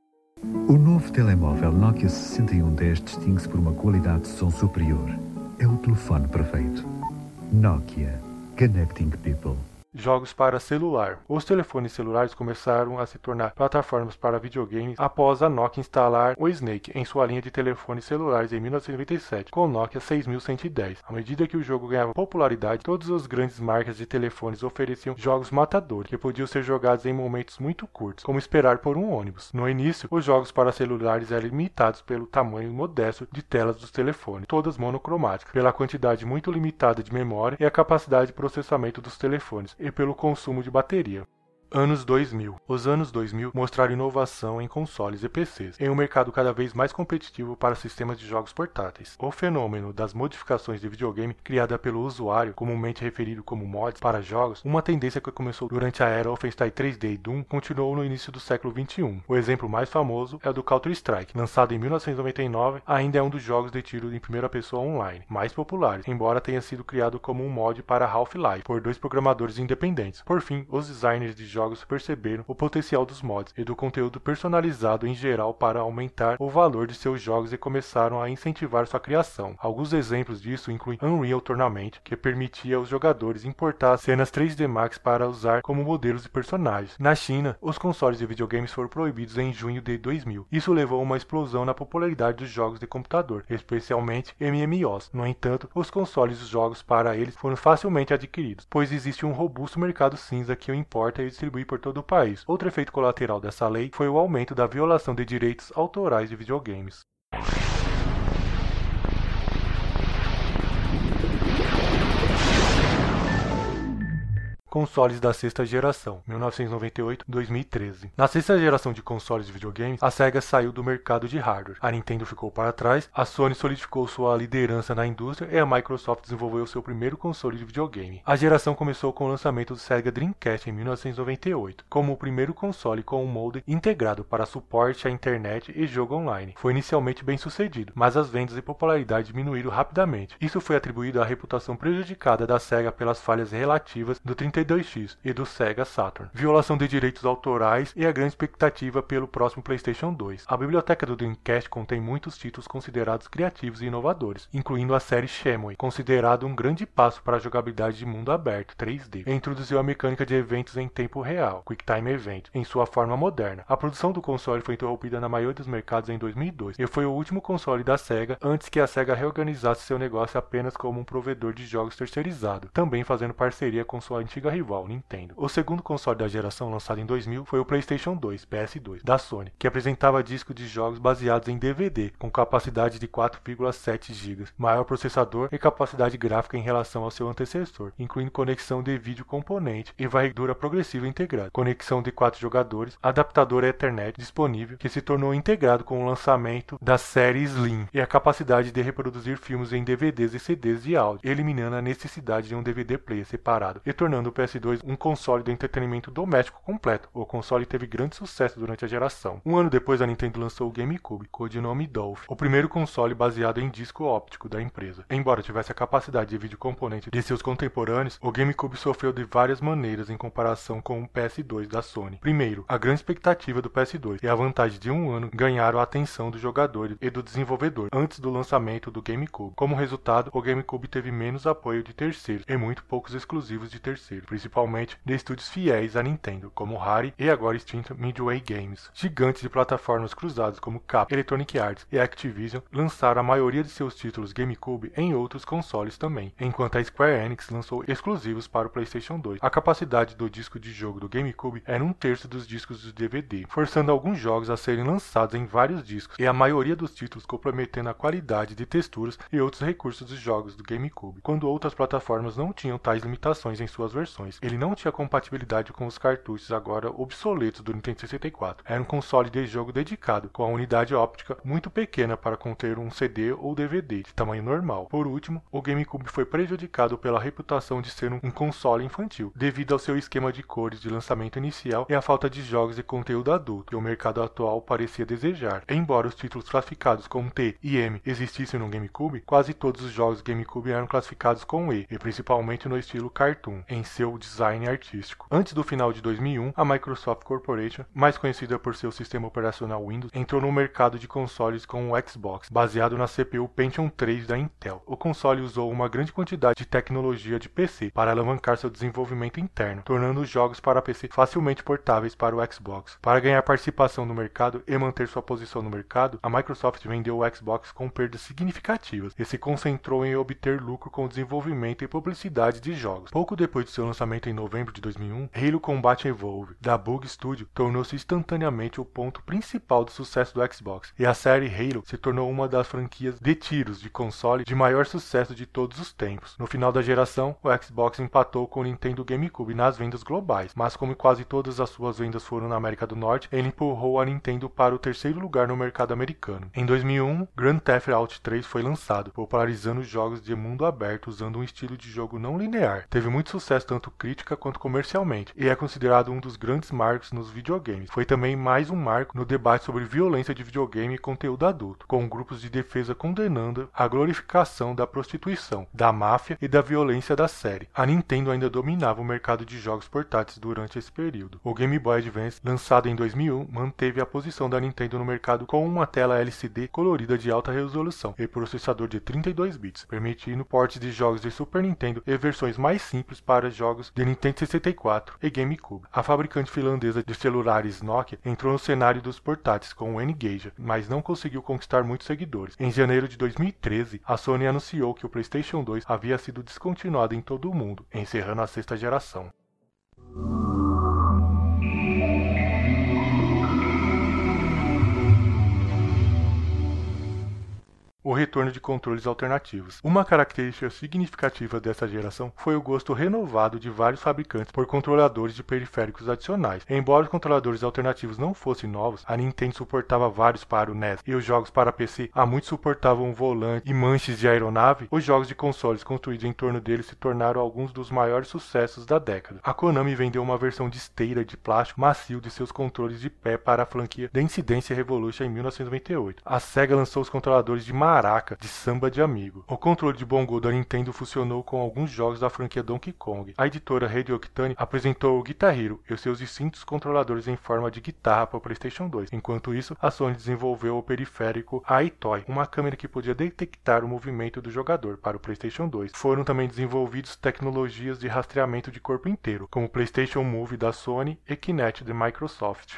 O novo telemóvel Nokia 6110 distingue-se por uma qualidade de som superior. É o telefone perfeito. Nokia. Connecting People. Jogos para celular. Os telefones celulares começaram a se tornar plataformas para videogames após a Nokia instalar o Snake em sua linha de telefones celulares em 1997, com o Nokia 6110. À medida que o jogo ganhava popularidade, todas as grandes marcas de telefones ofereciam jogos matadores que podiam ser jogados em momentos muito curtos, como esperar por um ônibus. No início, os jogos para celulares eram limitados pelo tamanho modesto de telas dos telefones, todas monocromáticas, pela quantidade muito limitada de memória e a capacidade de processamento dos telefones e pelo consumo de bateria. Anos 2000. Os anos 2000 mostraram inovação em consoles e PCs, em um mercado cada vez mais competitivo para sistemas de jogos portáteis. O fenômeno das modificações de videogame criada pelo usuário, comumente referido como mods para jogos, uma tendência que começou durante a era Offenstein 3D e Doom, continuou no início do século 21. O exemplo mais famoso é o do Counter-Strike, lançado em 1999, ainda é um dos jogos de tiro em primeira pessoa online mais populares, embora tenha sido criado como um mod para Half-Life por dois programadores independentes. Por fim, os designers de jogos perceberam o potencial dos mods e do conteúdo personalizado em geral para aumentar o valor de seus jogos e começaram a incentivar sua criação. Alguns exemplos disso incluem Unreal Tournament, que permitia aos jogadores importar cenas 3D Max para usar como modelos de personagens. Na China, os consoles de videogames foram proibidos em junho de 2000. Isso levou a uma explosão na popularidade dos jogos de computador, especialmente MMOs. No entanto, os consoles e os jogos para eles foram facilmente adquiridos, pois existe um robusto mercado cinza que o importa e distribui por todo o país. Outro efeito colateral dessa lei foi o aumento da violação de direitos autorais de videogames. Consoles da sexta geração, 1998-2013. Na sexta geração de consoles de videogames, a Sega saiu do mercado de hardware, a Nintendo ficou para trás, a Sony solidificou sua liderança na indústria e a Microsoft desenvolveu seu primeiro console de videogame. A geração começou com o lançamento do Sega Dreamcast em 1998, como o primeiro console com um molde integrado para suporte à internet e jogo online. Foi inicialmente bem sucedido, mas as vendas e popularidade diminuíram rapidamente. Isso foi atribuído à reputação prejudicada da Sega pelas falhas relativas do 32 32X e do Sega Saturn, violação de direitos autorais e a grande expectativa pelo próximo PlayStation 2. A biblioteca do Dreamcast contém muitos títulos considerados criativos e inovadores, incluindo a série Shenmue, considerado um grande passo para a jogabilidade de mundo aberto 3D. E introduziu a mecânica de eventos em tempo real, Quick Time Event, em sua forma moderna. A produção do console foi interrompida na maioria dos mercados em 2002 e foi o último console da Sega antes que a Sega reorganizasse seu negócio apenas como um provedor de jogos terceirizado, também fazendo parceria com sua antiga rival, Nintendo. O segundo console da geração lançado em 2000 foi o PlayStation 2, PS2, da Sony, que apresentava discos de jogos baseados em DVD, com capacidade de 4,7 GB, maior processador e capacidade gráfica em relação ao seu antecessor, incluindo conexão de vídeo componente e varredura progressiva integrada, conexão de 4 jogadores, adaptador Ethernet disponível, que se tornou integrado com o lançamento da série Slim, e a capacidade de reproduzir filmes em DVDs e CDs de áudio, eliminando a necessidade de um DVD player separado e tornando PS2 um console de entretenimento doméstico completo. O console teve grande sucesso durante a geração. Um ano depois, a Nintendo lançou o GameCube, codinome Dolph, o primeiro console baseado em disco óptico da empresa. Embora tivesse a capacidade de vídeo componente de seus contemporâneos, o GameCube sofreu de várias maneiras em comparação com o PS2 da Sony. Primeiro, a grande expectativa do PS2 e a vantagem de um ano ganharam a atenção dos jogadores e do desenvolvedor antes do lançamento do GameCube. Como resultado, o GameCube teve menos apoio de terceiros e muito poucos exclusivos de terceiros. Principalmente de estúdios fiéis a Nintendo, como Rare e agora extinta Midway Games. Gigantes de plataformas cruzadas como Capcom, Electronic Arts e Activision lançaram a maioria de seus títulos GameCube em outros consoles também, enquanto a Square Enix lançou exclusivos para o PlayStation 2. A capacidade do disco de jogo do GameCube era um terço dos discos do DVD, forçando alguns jogos a serem lançados em vários discos, e a maioria dos títulos comprometendo a qualidade de texturas e outros recursos dos jogos do GameCube, quando outras plataformas não tinham tais limitações em suas versões. Ele não tinha compatibilidade com os cartuchos agora obsoletos do Nintendo 64. Era um console de jogo dedicado, com a unidade óptica muito pequena para conter um CD ou DVD de tamanho normal. Por último, o GameCube foi prejudicado pela reputação de ser um console infantil, devido ao seu esquema de cores de lançamento inicial e à falta de jogos de conteúdo adulto que o mercado atual parecia desejar. Embora os títulos classificados como T e M existissem no GameCube, quase todos os jogos GameCube eram classificados com E, e principalmente no estilo cartoon, em seu design artístico. Antes do final de 2001, a Microsoft Corporation, mais conhecida por seu sistema operacional Windows, entrou no mercado de consoles com o Xbox, baseado na CPU Pentium 3 da Intel. O console usou uma grande quantidade de tecnologia de PC para alavancar seu desenvolvimento interno, tornando os jogos para PC facilmente portáveis para o Xbox. Para ganhar participação no mercado e manter sua posição no mercado, a Microsoft vendeu o Xbox com perdas significativas e se concentrou em obter lucro com o desenvolvimento e publicidade de jogos. Pouco depois de seu lançamento em novembro de 2001, Halo Combat Evolve, da Bug Studio, tornou-se instantaneamente o ponto principal do sucesso do Xbox, e a série Halo se tornou uma das franquias de tiros de console de maior sucesso de todos os tempos. No final da geração, o Xbox empatou com o Nintendo GameCube nas vendas globais, mas como quase todas as suas vendas foram na América do Norte, ele empurrou a Nintendo para o terceiro lugar no mercado americano. Em 2001, Grand Theft Auto 3 foi lançado, popularizando os jogos de mundo aberto usando um estilo de jogo não linear. Teve muito sucesso tanto crítica quanto comercialmente e é considerado um dos grandes marcos nos videogames. Foi também mais um marco no debate sobre violência de videogame e conteúdo adulto, com grupos de defesa condenando a glorificação da prostituição, da máfia e da violência da série. A Nintendo ainda dominava o mercado de jogos portáteis durante esse período. O Game Boy Advance, lançado em 2001, manteve a posição da Nintendo no mercado com uma tela LCD colorida de alta resolução e processador de 32 bits, permitindo portes de jogos de Super Nintendo e versões mais simples para jogos de Nintendo 64 e GameCube. A fabricante finlandesa de celulares Nokia entrou no cenário dos portáteis com o N-Gage, mas não conseguiu conquistar muitos seguidores. Em janeiro de 2013, a Sony anunciou que o PlayStation 2 havia sido descontinuado em todo o mundo, encerrando a sexta geração. O retorno de controles alternativos. Uma característica significativa dessa geração foi o gosto renovado de vários fabricantes por controladores de periféricos adicionais. Embora os controladores alternativos não fossem novos, a Nintendo suportava vários para o NES e os jogos para PC há muito suportavam volante e manches de aeronave. Os jogos de consoles construídos em torno dele se tornaram alguns dos maiores sucessos da década. A Konami vendeu uma versão de esteira de plástico macio de seus controles de pé para a franquia The Incidência Revolution em 1998. A Sega lançou os controladores de Maraca de samba de amigo. O controle de bongo da Nintendo funcionou com alguns jogos da franquia Donkey Kong. A editora Radio Octane apresentou o Guitar Hero e os seus distintos controladores em forma de guitarra para o PlayStation 2. Enquanto isso, a Sony desenvolveu o periférico iToy, uma câmera que podia detectar o movimento do jogador para o PlayStation 2. Foram também desenvolvidos tecnologias de rastreamento de corpo inteiro, como o PlayStation Move da Sony e Kinect da Microsoft.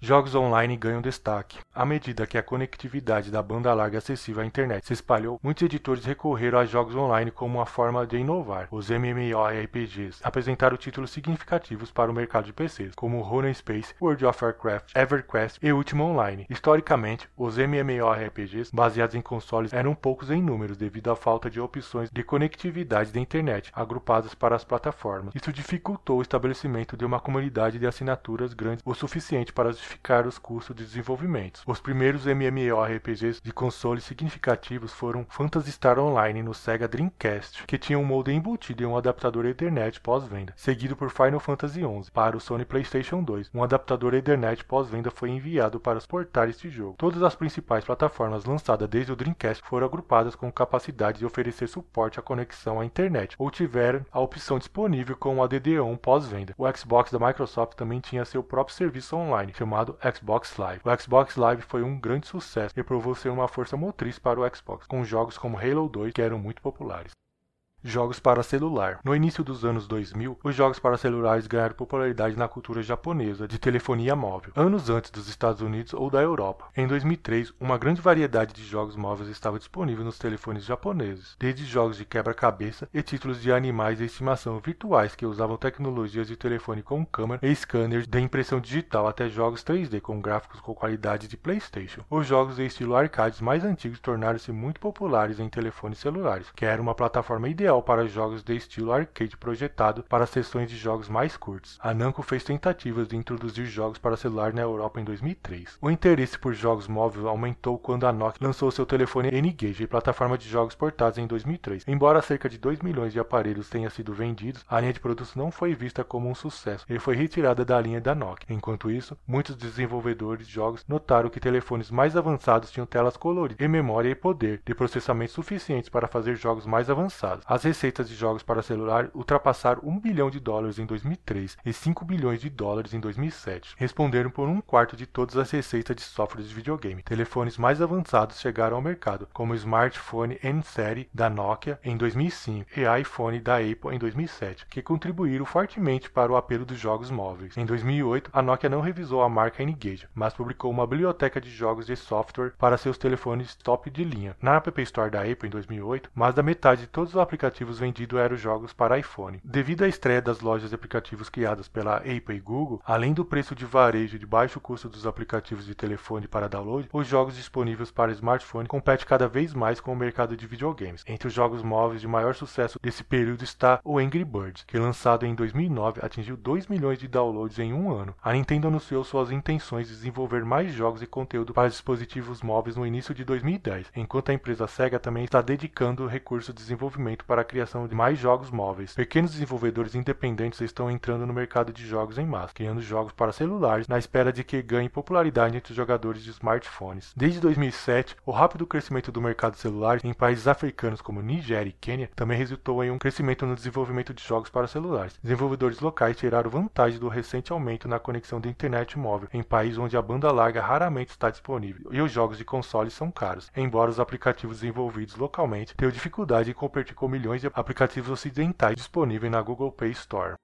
Jogos online ganham destaque. À medida que a conectividade da banda larga acessível à internet se espalhou, muitos editores recorreram a jogos online como uma forma de inovar. Os MMORPGs apresentaram títulos significativos para o mercado de PCs, como Rune Space, World of Warcraft, EverQuest e Ultima Online. Historicamente, os MMORPGs baseados em consoles eram poucos em números devido à falta de opções de conectividade da internet agrupadas para as plataformas. Isso dificultou o estabelecimento de uma comunidade de assinaturas grande o suficiente para justificar os custos de desenvolvimento. Os primeiros MMORPGs de consoles significativos foram Phantasy Star Online no Sega Dreamcast, que tinha um modem embutido em um adaptador Ethernet pós-venda, seguido por Final Fantasy XI para o Sony PlayStation 2. Um adaptador Ethernet pós-venda foi enviado para suportar este jogo. Todas as principais plataformas lançadas desde o Dreamcast foram agrupadas com capacidade de oferecer suporte à conexão à internet ou tiveram a opção disponível com o ADD-ON pós-venda. O Xbox da Microsoft também tinha seu próprio serviço online, chamado chamado Xbox Live. O Xbox Live foi um grande sucesso e provou ser uma força motriz para o Xbox, com jogos como Halo 2 que eram muito populares. Jogos para celular. No início dos anos 2000, os jogos para celulares ganharam popularidade na cultura japonesa de telefonia móvel, anos antes dos Estados Unidos ou da Europa. Em 2003, uma grande variedade de jogos móveis estava disponível nos telefones japoneses, desde jogos de quebra-cabeça e títulos de animais de estimação virtuais que usavam tecnologias de telefone com câmera e scanners de impressão digital até jogos 3D com gráficos com qualidade de PlayStation. Os jogos de estilo arcades mais antigos tornaram-se muito populares em telefones celulares, que era uma plataforma ideal ideal para jogos de estilo arcade projetado para sessões de jogos mais curtos. A Namco fez tentativas de introduzir jogos para celular na Europa em 2003. O interesse por jogos móveis aumentou quando a Nokia lançou seu telefone N-Gage, plataforma de jogos portáteis, em 2003. Embora cerca de 2 milhões de aparelhos tenham sido vendidos, a linha de produtos não foi vista como um sucesso e foi retirada da linha da Nokia. Enquanto isso, muitos desenvolvedores de jogos notaram que telefones mais avançados tinham telas coloridas e memória e poder de processamento suficientes para fazer jogos mais avançados. Receitas de jogos para celular ultrapassaram 1 bilhão de dólares em 2003 e 5 bilhões de dólares em 2007. Responderam por um quarto de todas as receitas de software de videogame. Telefones mais avançados chegaram ao mercado, como o smartphone N-Serie da Nokia em 2005 e iPhone da Apple em 2007, que contribuíram fortemente para o apelo dos jogos móveis. Em 2008, a Nokia não revisou a marca N-Gage, mas publicou uma biblioteca de jogos de software para seus telefones top de linha. Na App Store da Apple em 2008, mais da metade de todos os aplicativos aplicativos vendidos eram jogos para iPhone. Devido à estreia das lojas de aplicativos criadas pela Apple e Google, além do preço de varejo de baixo custo dos aplicativos de telefone para download, os jogos disponíveis para smartphone competem cada vez mais com o mercado de videogames. Entre os jogos móveis de maior sucesso desse período está o Angry Birds, que lançado em 2009 atingiu 2 milhões de downloads em um ano. A Nintendo anunciou suas intenções de desenvolver mais jogos e conteúdo para dispositivos móveis no início de 2010, enquanto a empresa Sega também está dedicando recursos de desenvolvimento para para a criação de mais jogos móveis. Pequenos desenvolvedores independentes estão entrando no mercado de jogos em massa, criando jogos para celulares na espera de que ganhe popularidade entre os jogadores de smartphones. Desde 2007, o rápido crescimento do mercado celular em países africanos como Nigéria e Quênia também resultou em um crescimento no desenvolvimento de jogos para celulares. Desenvolvedores locais tiraram vantagem do recente aumento na conexão de internet móvel em países onde a banda larga raramente está disponível e os jogos de consoles são caros, embora os aplicativos desenvolvidos localmente tenham dificuldade em competir com milhões milhões de aplicativos ocidentais disponíveis na Google Play Store.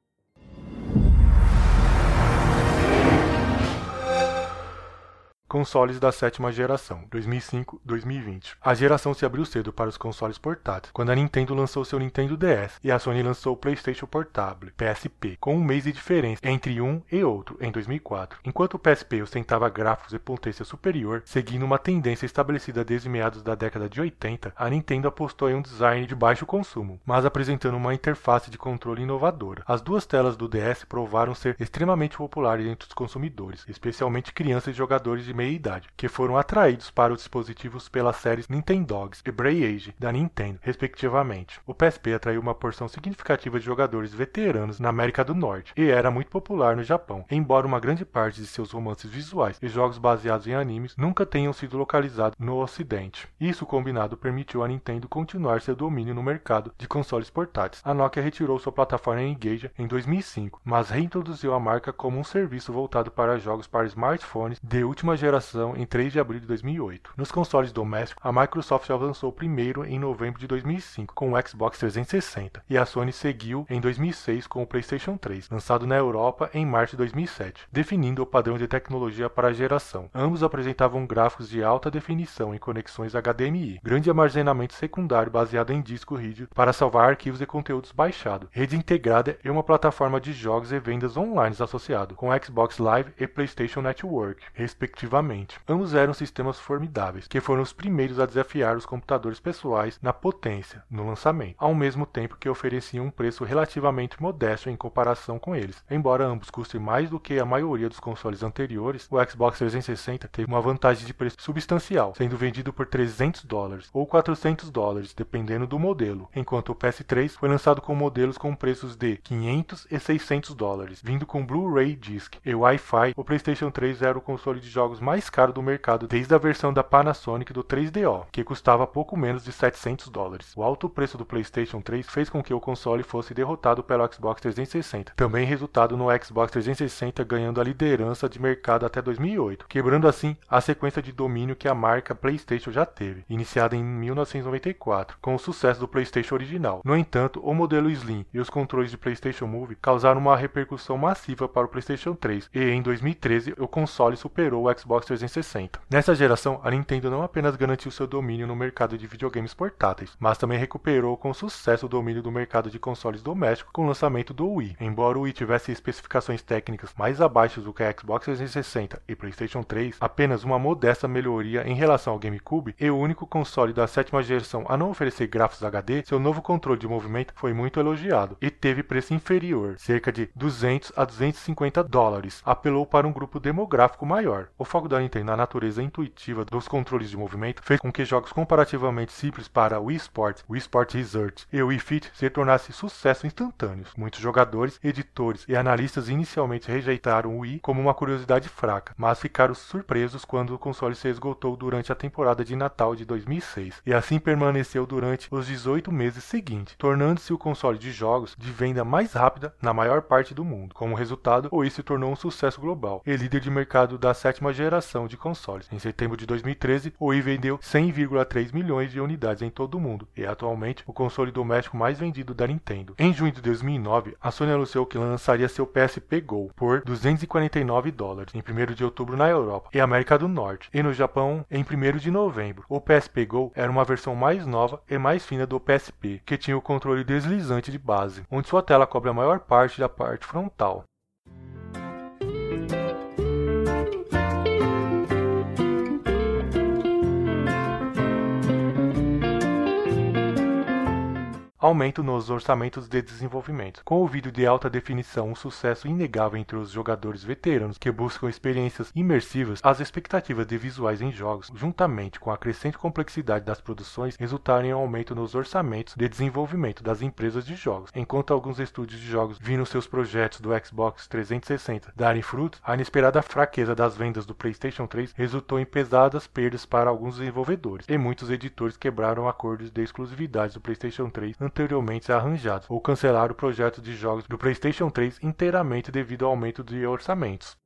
Consoles da sétima geração, 2005-2020. A geração se abriu cedo para os consoles portáteis, quando a Nintendo lançou seu Nintendo DS e a Sony lançou o PlayStation Portable, PSP, com um mês de diferença entre um e outro em 2004. Enquanto o PSP ostentava gráficos e potência superior, seguindo uma tendência estabelecida desde meados da década de 80, a Nintendo apostou em um design de baixo consumo, mas apresentando uma interface de controle inovadora. As duas telas do DS provaram ser extremamente populares entre os consumidores, especialmente crianças e jogadores de meia idade, que foram atraídos para os dispositivos pelas séries Nintendogs e Bray Age da Nintendo, respectivamente. O PSP atraiu uma porção significativa de jogadores veteranos na América do Norte e era muito popular no Japão, embora uma grande parte de seus romances visuais e jogos baseados em animes nunca tenham sido localizados no Ocidente. Isso combinado permitiu a Nintendo continuar seu domínio no mercado de consoles portáteis. A Nokia retirou sua plataforma Engage em 2005, mas reintroduziu a marca como um serviço voltado para jogos para smartphones de última geração geração em 3 de abril de 2008. Nos consoles domésticos, a Microsoft avançou primeiro em novembro de 2005 com o Xbox 360 e a Sony seguiu em 2006 com o PlayStation 3, lançado na Europa em março de 2007, definindo o padrão de tecnologia para a geração. Ambos apresentavam gráficos de alta definição em conexões HDMI, grande armazenamento secundário baseado em disco rígido para salvar arquivos e conteúdos baixados, rede integrada e uma plataforma de jogos e vendas online associado com Xbox Live e PlayStation Network, respectivamente Ambos eram sistemas formidáveis, que foram os primeiros a desafiar os computadores pessoais na potência no lançamento, ao mesmo tempo que ofereciam um preço relativamente modesto em comparação com eles. Embora ambos custem mais do que a maioria dos consoles anteriores, o Xbox 360 teve uma vantagem de preço substancial, sendo vendido por 300 dólares ou 400 dólares, dependendo do modelo, enquanto o PS3 foi lançado com modelos com preços de 500 e 600 dólares, vindo com Blu-ray Disc e Wi-Fi. O PlayStation 3 era o console de jogos mais caros do mercado desde a versão da Panasonic do 3DO, que custava pouco menos de 700 dólares. O alto preço do PlayStation 3 fez com que o console fosse derrotado pelo Xbox 360, também resultado no Xbox 360 ganhando a liderança de mercado até 2008, quebrando assim a sequência de domínio que a marca PlayStation já teve, iniciada em 1994, com o sucesso do PlayStation original. No entanto, o modelo Slim e os controles de PlayStation Move causaram uma repercussão massiva para o PlayStation 3, e em 2013 o console superou o Xbox 360. Nessa geração, a Nintendo não apenas garantiu seu domínio no mercado de videogames portáteis, mas também recuperou com sucesso o domínio do mercado de consoles domésticos com o lançamento do Wii. Embora o Wii tivesse especificações técnicas mais abaixo do que a Xbox 360 e PlayStation 3, apenas uma modesta melhoria em relação ao GameCube e o único console da sétima geração a não oferecer gráficos HD, seu novo controle de movimento foi muito elogiado e teve preço inferior, cerca de 200 a 250 dólares. Apelou para um grupo demográfico maior. O foco da Nintendo na natureza intuitiva dos controles de movimento fez com que jogos comparativamente simples para Wii Sports, Wii Sports Resort e Wii Fit se tornassem sucesso instantâneos. Muitos jogadores, editores e analistas inicialmente rejeitaram o Wii como uma curiosidade fraca, mas ficaram surpresos quando o console se esgotou durante a temporada de Natal de 2006 e assim permaneceu durante os 18 meses seguintes, tornando-se o console de jogos de venda mais rápida na maior parte do mundo. Como resultado, o Wii se tornou um sucesso global e líder de mercado da sétima geração de consoles. Em setembro de 2013, o Wii vendeu 100,3 milhões de unidades em todo o mundo e é atualmente o console doméstico mais vendido da Nintendo. Em junho de 2009, a Sony anunciou que lançaria seu PSP Go por 249 dólares em 1 de outubro na Europa e América do Norte e no Japão em 1 de novembro. O PSP Go era uma versão mais nova e mais fina do PSP, que tinha o controle deslizante de base, onde sua tela cobre a maior parte da parte frontal. Aumento nos orçamentos de desenvolvimento. Com o vídeo de alta definição um sucesso inegável entre os jogadores veteranos que buscam experiências imersivas, as expectativas de visuais em jogos, juntamente com a crescente complexidade das produções, resultaram em um aumento nos orçamentos de desenvolvimento das empresas de jogos. Enquanto alguns estúdios de jogos viram seus projetos do Xbox 360 darem frutos, a inesperada fraqueza das vendas do PlayStation 3 resultou em pesadas perdas para alguns desenvolvedores, e muitos editores quebraram acordos de exclusividade do PlayStation 3 anteriormente arranjados, ou cancelar o projeto de jogos do PlayStation 3 inteiramente devido ao aumento de orçamentos.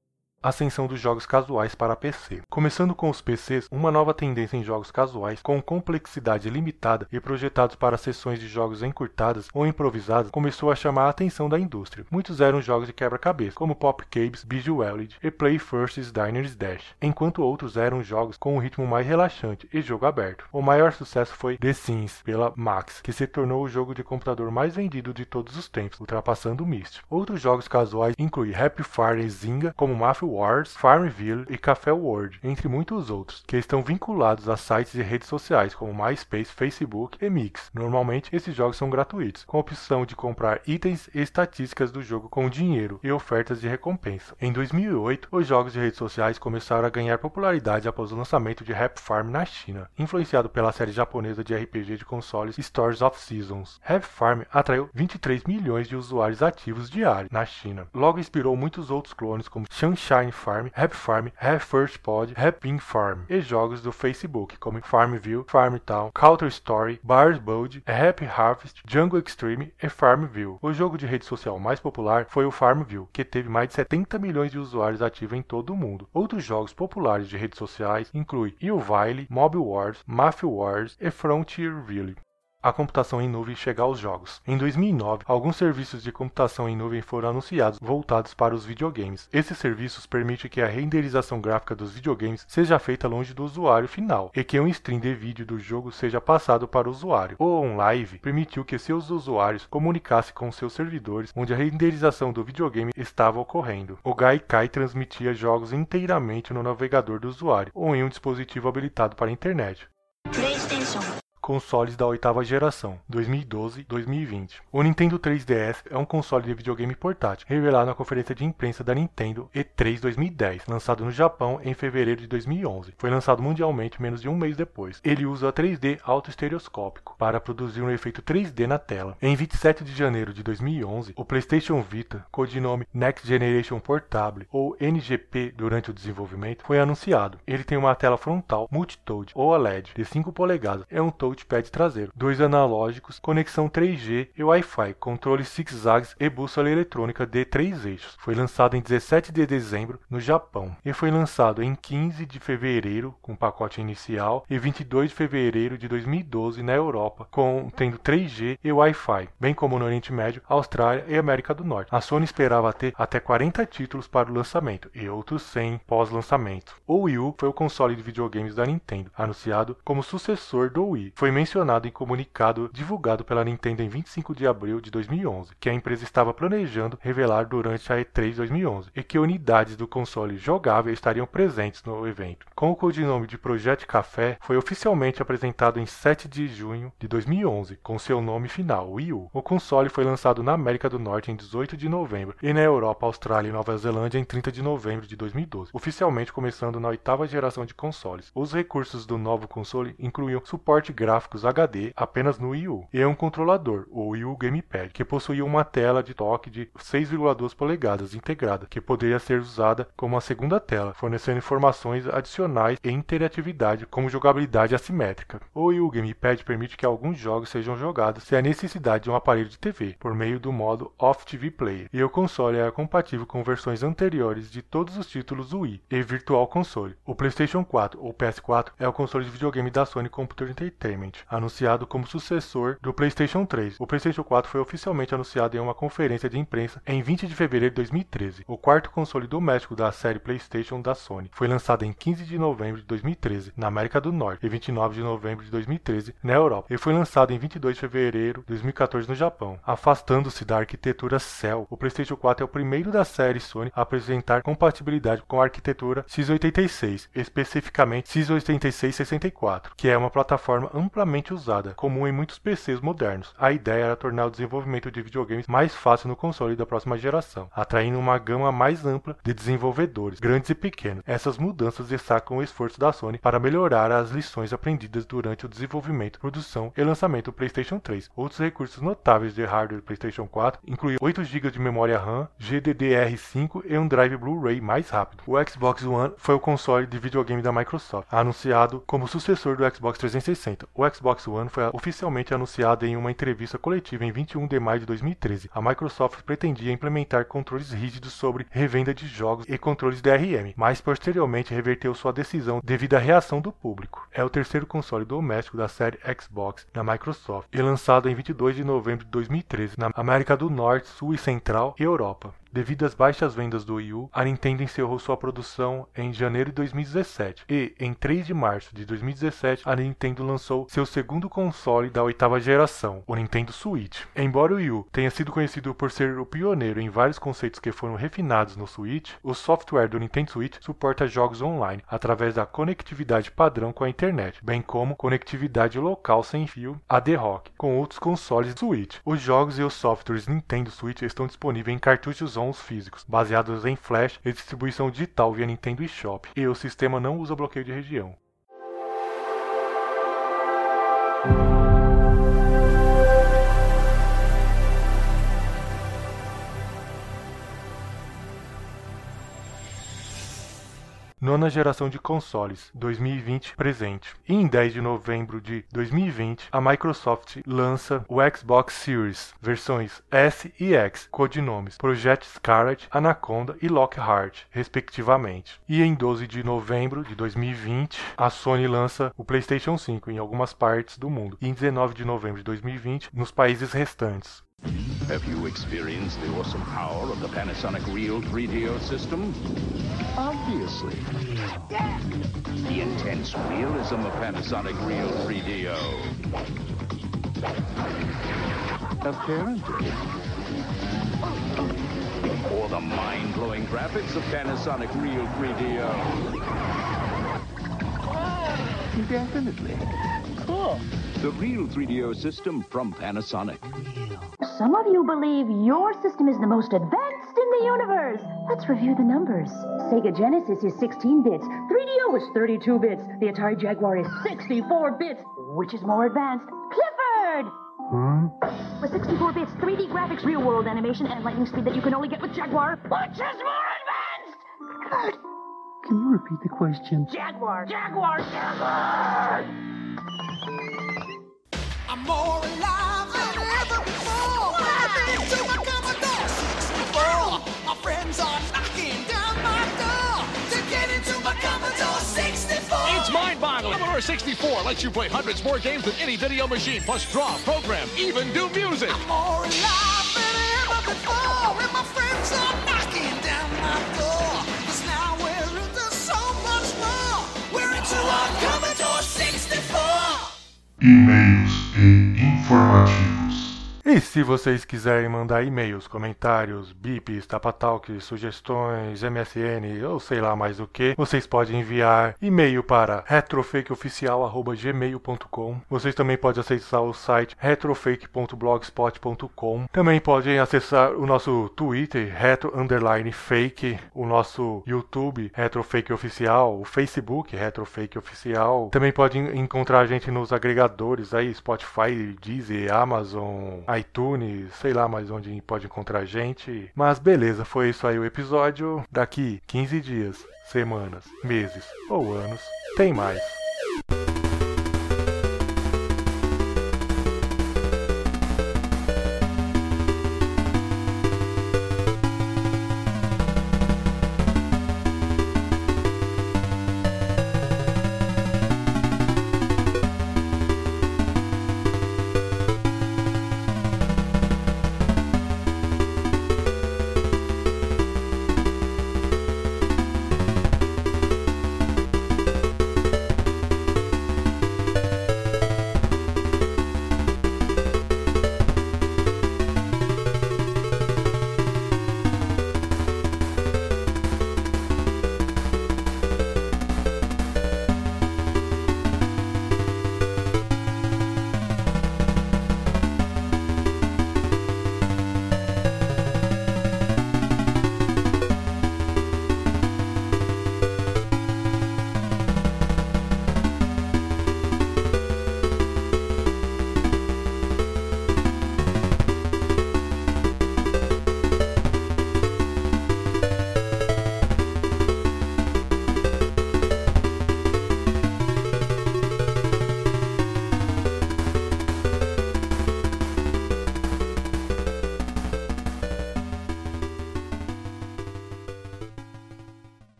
Ascensão dos jogos casuais para PC. Começando com os PCs, uma nova tendência em jogos casuais com complexidade limitada e projetados para sessões de jogos encurtadas ou improvisadas começou a chamar a atenção da indústria. Muitos eram jogos de quebra-cabeça, como Pop Caves, Bejeweled e Play First Diners Dash, enquanto outros eram jogos com um ritmo mais relaxante e jogo aberto. O maior sucesso foi The Sims pela Max, que se tornou o jogo de computador mais vendido de todos os tempos, ultrapassando o Myst. Outros jogos casuais incluem Happy Fire e Zynga, como Mafia Wars, Farmville e Café World, entre muitos outros, que estão vinculados a sites e redes sociais como MySpace, Facebook e Mix. Normalmente, esses jogos são gratuitos, com a opção de comprar itens e estatísticas do jogo com dinheiro e ofertas de recompensa. Em 2008, os jogos de redes sociais começaram a ganhar popularidade após o lançamento de Rap Farm na China, influenciado pela série japonesa de RPG de consoles Stories of Seasons. Rap Farm atraiu 23 milhões de usuários ativos diários na China. Logo inspirou muitos outros clones como Sunshine Shine Farm, Happy Farm, Happy First Pod, Happy Farm e jogos do Facebook como Farmville, Farmtown, Counter Story, Bars Bold, Happy Harvest, Jungle Extreme e Farmville. O jogo de rede social mais popular foi o Farmville, que teve mais de 70 milhões de usuários ativos em todo o mundo. Outros jogos populares de redes sociais incluem Ilvile, Mobile Wars, Mafia Wars e Frontierville a computação em nuvem chegar aos jogos. Em 2009, alguns serviços de computação em nuvem foram anunciados voltados para os videogames. Esses serviços permitem que a renderização gráfica dos videogames seja feita longe do usuário final e que um stream de vídeo do jogo seja passado para o usuário. O OnLive permitiu que seus usuários comunicassem com seus servidores onde a renderização do videogame estava ocorrendo. O Gaikai transmitia jogos inteiramente no navegador do usuário ou em um dispositivo habilitado para a internet. Consoles da oitava geração, 2012-2020. O Nintendo 3DS é um console de videogame portátil, revelado na conferência de imprensa da Nintendo E3 2010, lançado no Japão em fevereiro de 2011. Foi lançado mundialmente menos de um mês depois. Ele usa 3D autoestereoscópico para produzir um efeito 3D na tela. Em 27 de janeiro de 2011, o PlayStation Vita, codinome Next Generation Portable ou NGP durante o desenvolvimento, foi anunciado. Ele tem uma tela frontal multi-touch OLED de 5 polegadas, é um touchpad traseiro, dois analógicos, conexão 3G e Wi-Fi, controle zigzags e bússola eletrônica de 3 eixos. Foi lançado em 17 de dezembro no Japão e foi lançado em 15 de fevereiro com pacote inicial e 22 de fevereiro de 2012 na Europa, contendo 3G e Wi-Fi, bem como no Oriente Médio, Austrália e América do Norte. A Sony esperava ter até 40 títulos para o lançamento e outros 100 pós-lançamento. O Wii U foi o console de videogames da Nintendo, anunciado como sucessor do Wii. Foi mencionado em comunicado divulgado pela Nintendo em 25 de abril de 2011, que a empresa estava planejando revelar durante a E3 2011 e que unidades do console jogável estariam presentes no evento. Com o codinome de Project Café, foi oficialmente apresentado em 7 de junho de 2011, com seu nome final, Wii U. O console foi lançado na América do Norte em 18 de novembro e na Europa, Austrália e Nova Zelândia em 30 de novembro de 2012, oficialmente começando na oitava geração de consoles. Os recursos do novo console incluíam suporte gráficos HD apenas no Wii U e um controlador, o Wii U Gamepad, que possuía uma tela de toque de 6,2 polegadas integrada, que poderia ser usada como a segunda tela, fornecendo informações adicionais e interatividade como jogabilidade assimétrica. O Wii U Gamepad permite que alguns jogos sejam jogados sem a necessidade de um aparelho de TV, por meio do modo Off TV Player, e o console é compatível com versões anteriores de todos os títulos Wii e Virtual Console. O PlayStation 4 ou PS4 é o console de videogame da Sony Computer Entertainment, anunciado como sucessor do PlayStation 3. O PlayStation 4 foi oficialmente anunciado em uma conferência de imprensa em 20 de fevereiro de 2013. O quarto console doméstico da série PlayStation da Sony foi lançado em 15 de novembro de 2013 na América do Norte e 29 de novembro de 2013 na Europa. E foi lançado em 22 de fevereiro de 2014 no Japão. Afastando-se da arquitetura Cell, o PlayStation 4 é o primeiro da série Sony a apresentar compatibilidade com a arquitetura x86, especificamente x86-64, que é uma plataforma amplamente usada, comum em muitos PCs modernos. A ideia era tornar o desenvolvimento de videogames mais fácil no console da próxima geração, atraindo uma gama mais ampla de desenvolvedores, grandes e pequenos. Essas mudanças destacam o esforço da Sony para melhorar as lições aprendidas durante o desenvolvimento, produção e lançamento do PlayStation 3. Outros recursos notáveis de hardware do PlayStation 4 incluem 8 GB de memória RAM, GDDR5 e um drive Blu-ray mais rápido. O Xbox One foi o console de videogame da Microsoft, anunciado como sucessor do Xbox 360. O Xbox One foi oficialmente anunciado em uma entrevista coletiva em 21 de maio de 2013. A Microsoft pretendia implementar controles rígidos sobre revenda de jogos e controles DRM, mas posteriormente reverteu sua decisão devido à reação do público. É o terceiro console doméstico da série Xbox da Microsoft e lançado em 22 de novembro de 2013 na América do Norte, Sul e Central e Europa. Devido às baixas vendas do Wii U, a Nintendo encerrou sua produção em janeiro de 2017 e, em 3 de março de 2017, a Nintendo lançou seu segundo console da oitava geração, o Nintendo Switch. Embora o Wii U tenha sido conhecido por ser o pioneiro em vários conceitos que foram refinados no Switch, o software do Nintendo Switch suporta jogos online através da conectividade padrão com a internet, bem como conectividade local sem fio AD-Rock com outros consoles Switch. Os jogos e os softwares Nintendo Switch estão disponíveis em cartuchos sons físicos, baseados em flash e distribuição digital via Nintendo eShop, e o sistema não usa bloqueio de região. Nona geração de consoles, 2020 presente. E em 10 de novembro de 2020, a Microsoft lança o Xbox Series, versões S e X, codinomes Project Scarlet, Anaconda e Lockhart, respectivamente. E em 12 de novembro de 2020, a Sony lança o PlayStation 5 em algumas partes do mundo. E em 19 de novembro de 2020, nos países restantes. Have you experienced the awesome power of the Panasonic Real 3DO system? Obviously. The intense realism of Panasonic Real 3DO. Apparently. Or the mind-blowing graphics of Panasonic Real 3DO. Definitely. Cool. The real 3DO system from Panasonic. Some of you believe your system is the most advanced in the universe. Let's review the numbers. Sega Genesis is 16 bits. 3DO is 32 bits. The Atari Jaguar is 64 bits. Which is more advanced? Clifford! With 64 bits, 3D graphics, real world animation, and lightning speed that you can only get with Jaguar. Which is more advanced? Clifford! Can you repeat the question? Jaguar! Jaguar! Jaguar! 64 lets you play hundreds more games than any video machine, plus draw, program, even do music. I'm more alive than ever before, and my friends are knocking down my door. Cause now we're into so much more. We're into our Commodore 64. Emails and information. E se vocês quiserem mandar e-mails, comentários, bips, tapatalques, sugestões, MSN ou sei lá mais o que, vocês podem enviar e-mail para retrofakeoficial.gmail.com. Vocês também podem acessar o site retrofake.blogspot.com. Também podem acessar o nosso Twitter, retro fake, o nosso YouTube, Retrofake Oficial, o Facebook, Retrofake Oficial. Também podem encontrar a gente nos agregadores aí, Spotify, Deezer, Amazon, iTunes, sei lá mais onde pode encontrar a gente. Mas beleza, foi isso aí o episódio. Daqui 15 dias, semanas, meses ou anos, tem mais.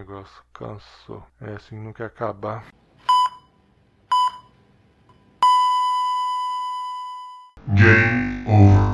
Negócio. Cansou. É assim, não quer acabar. Game over.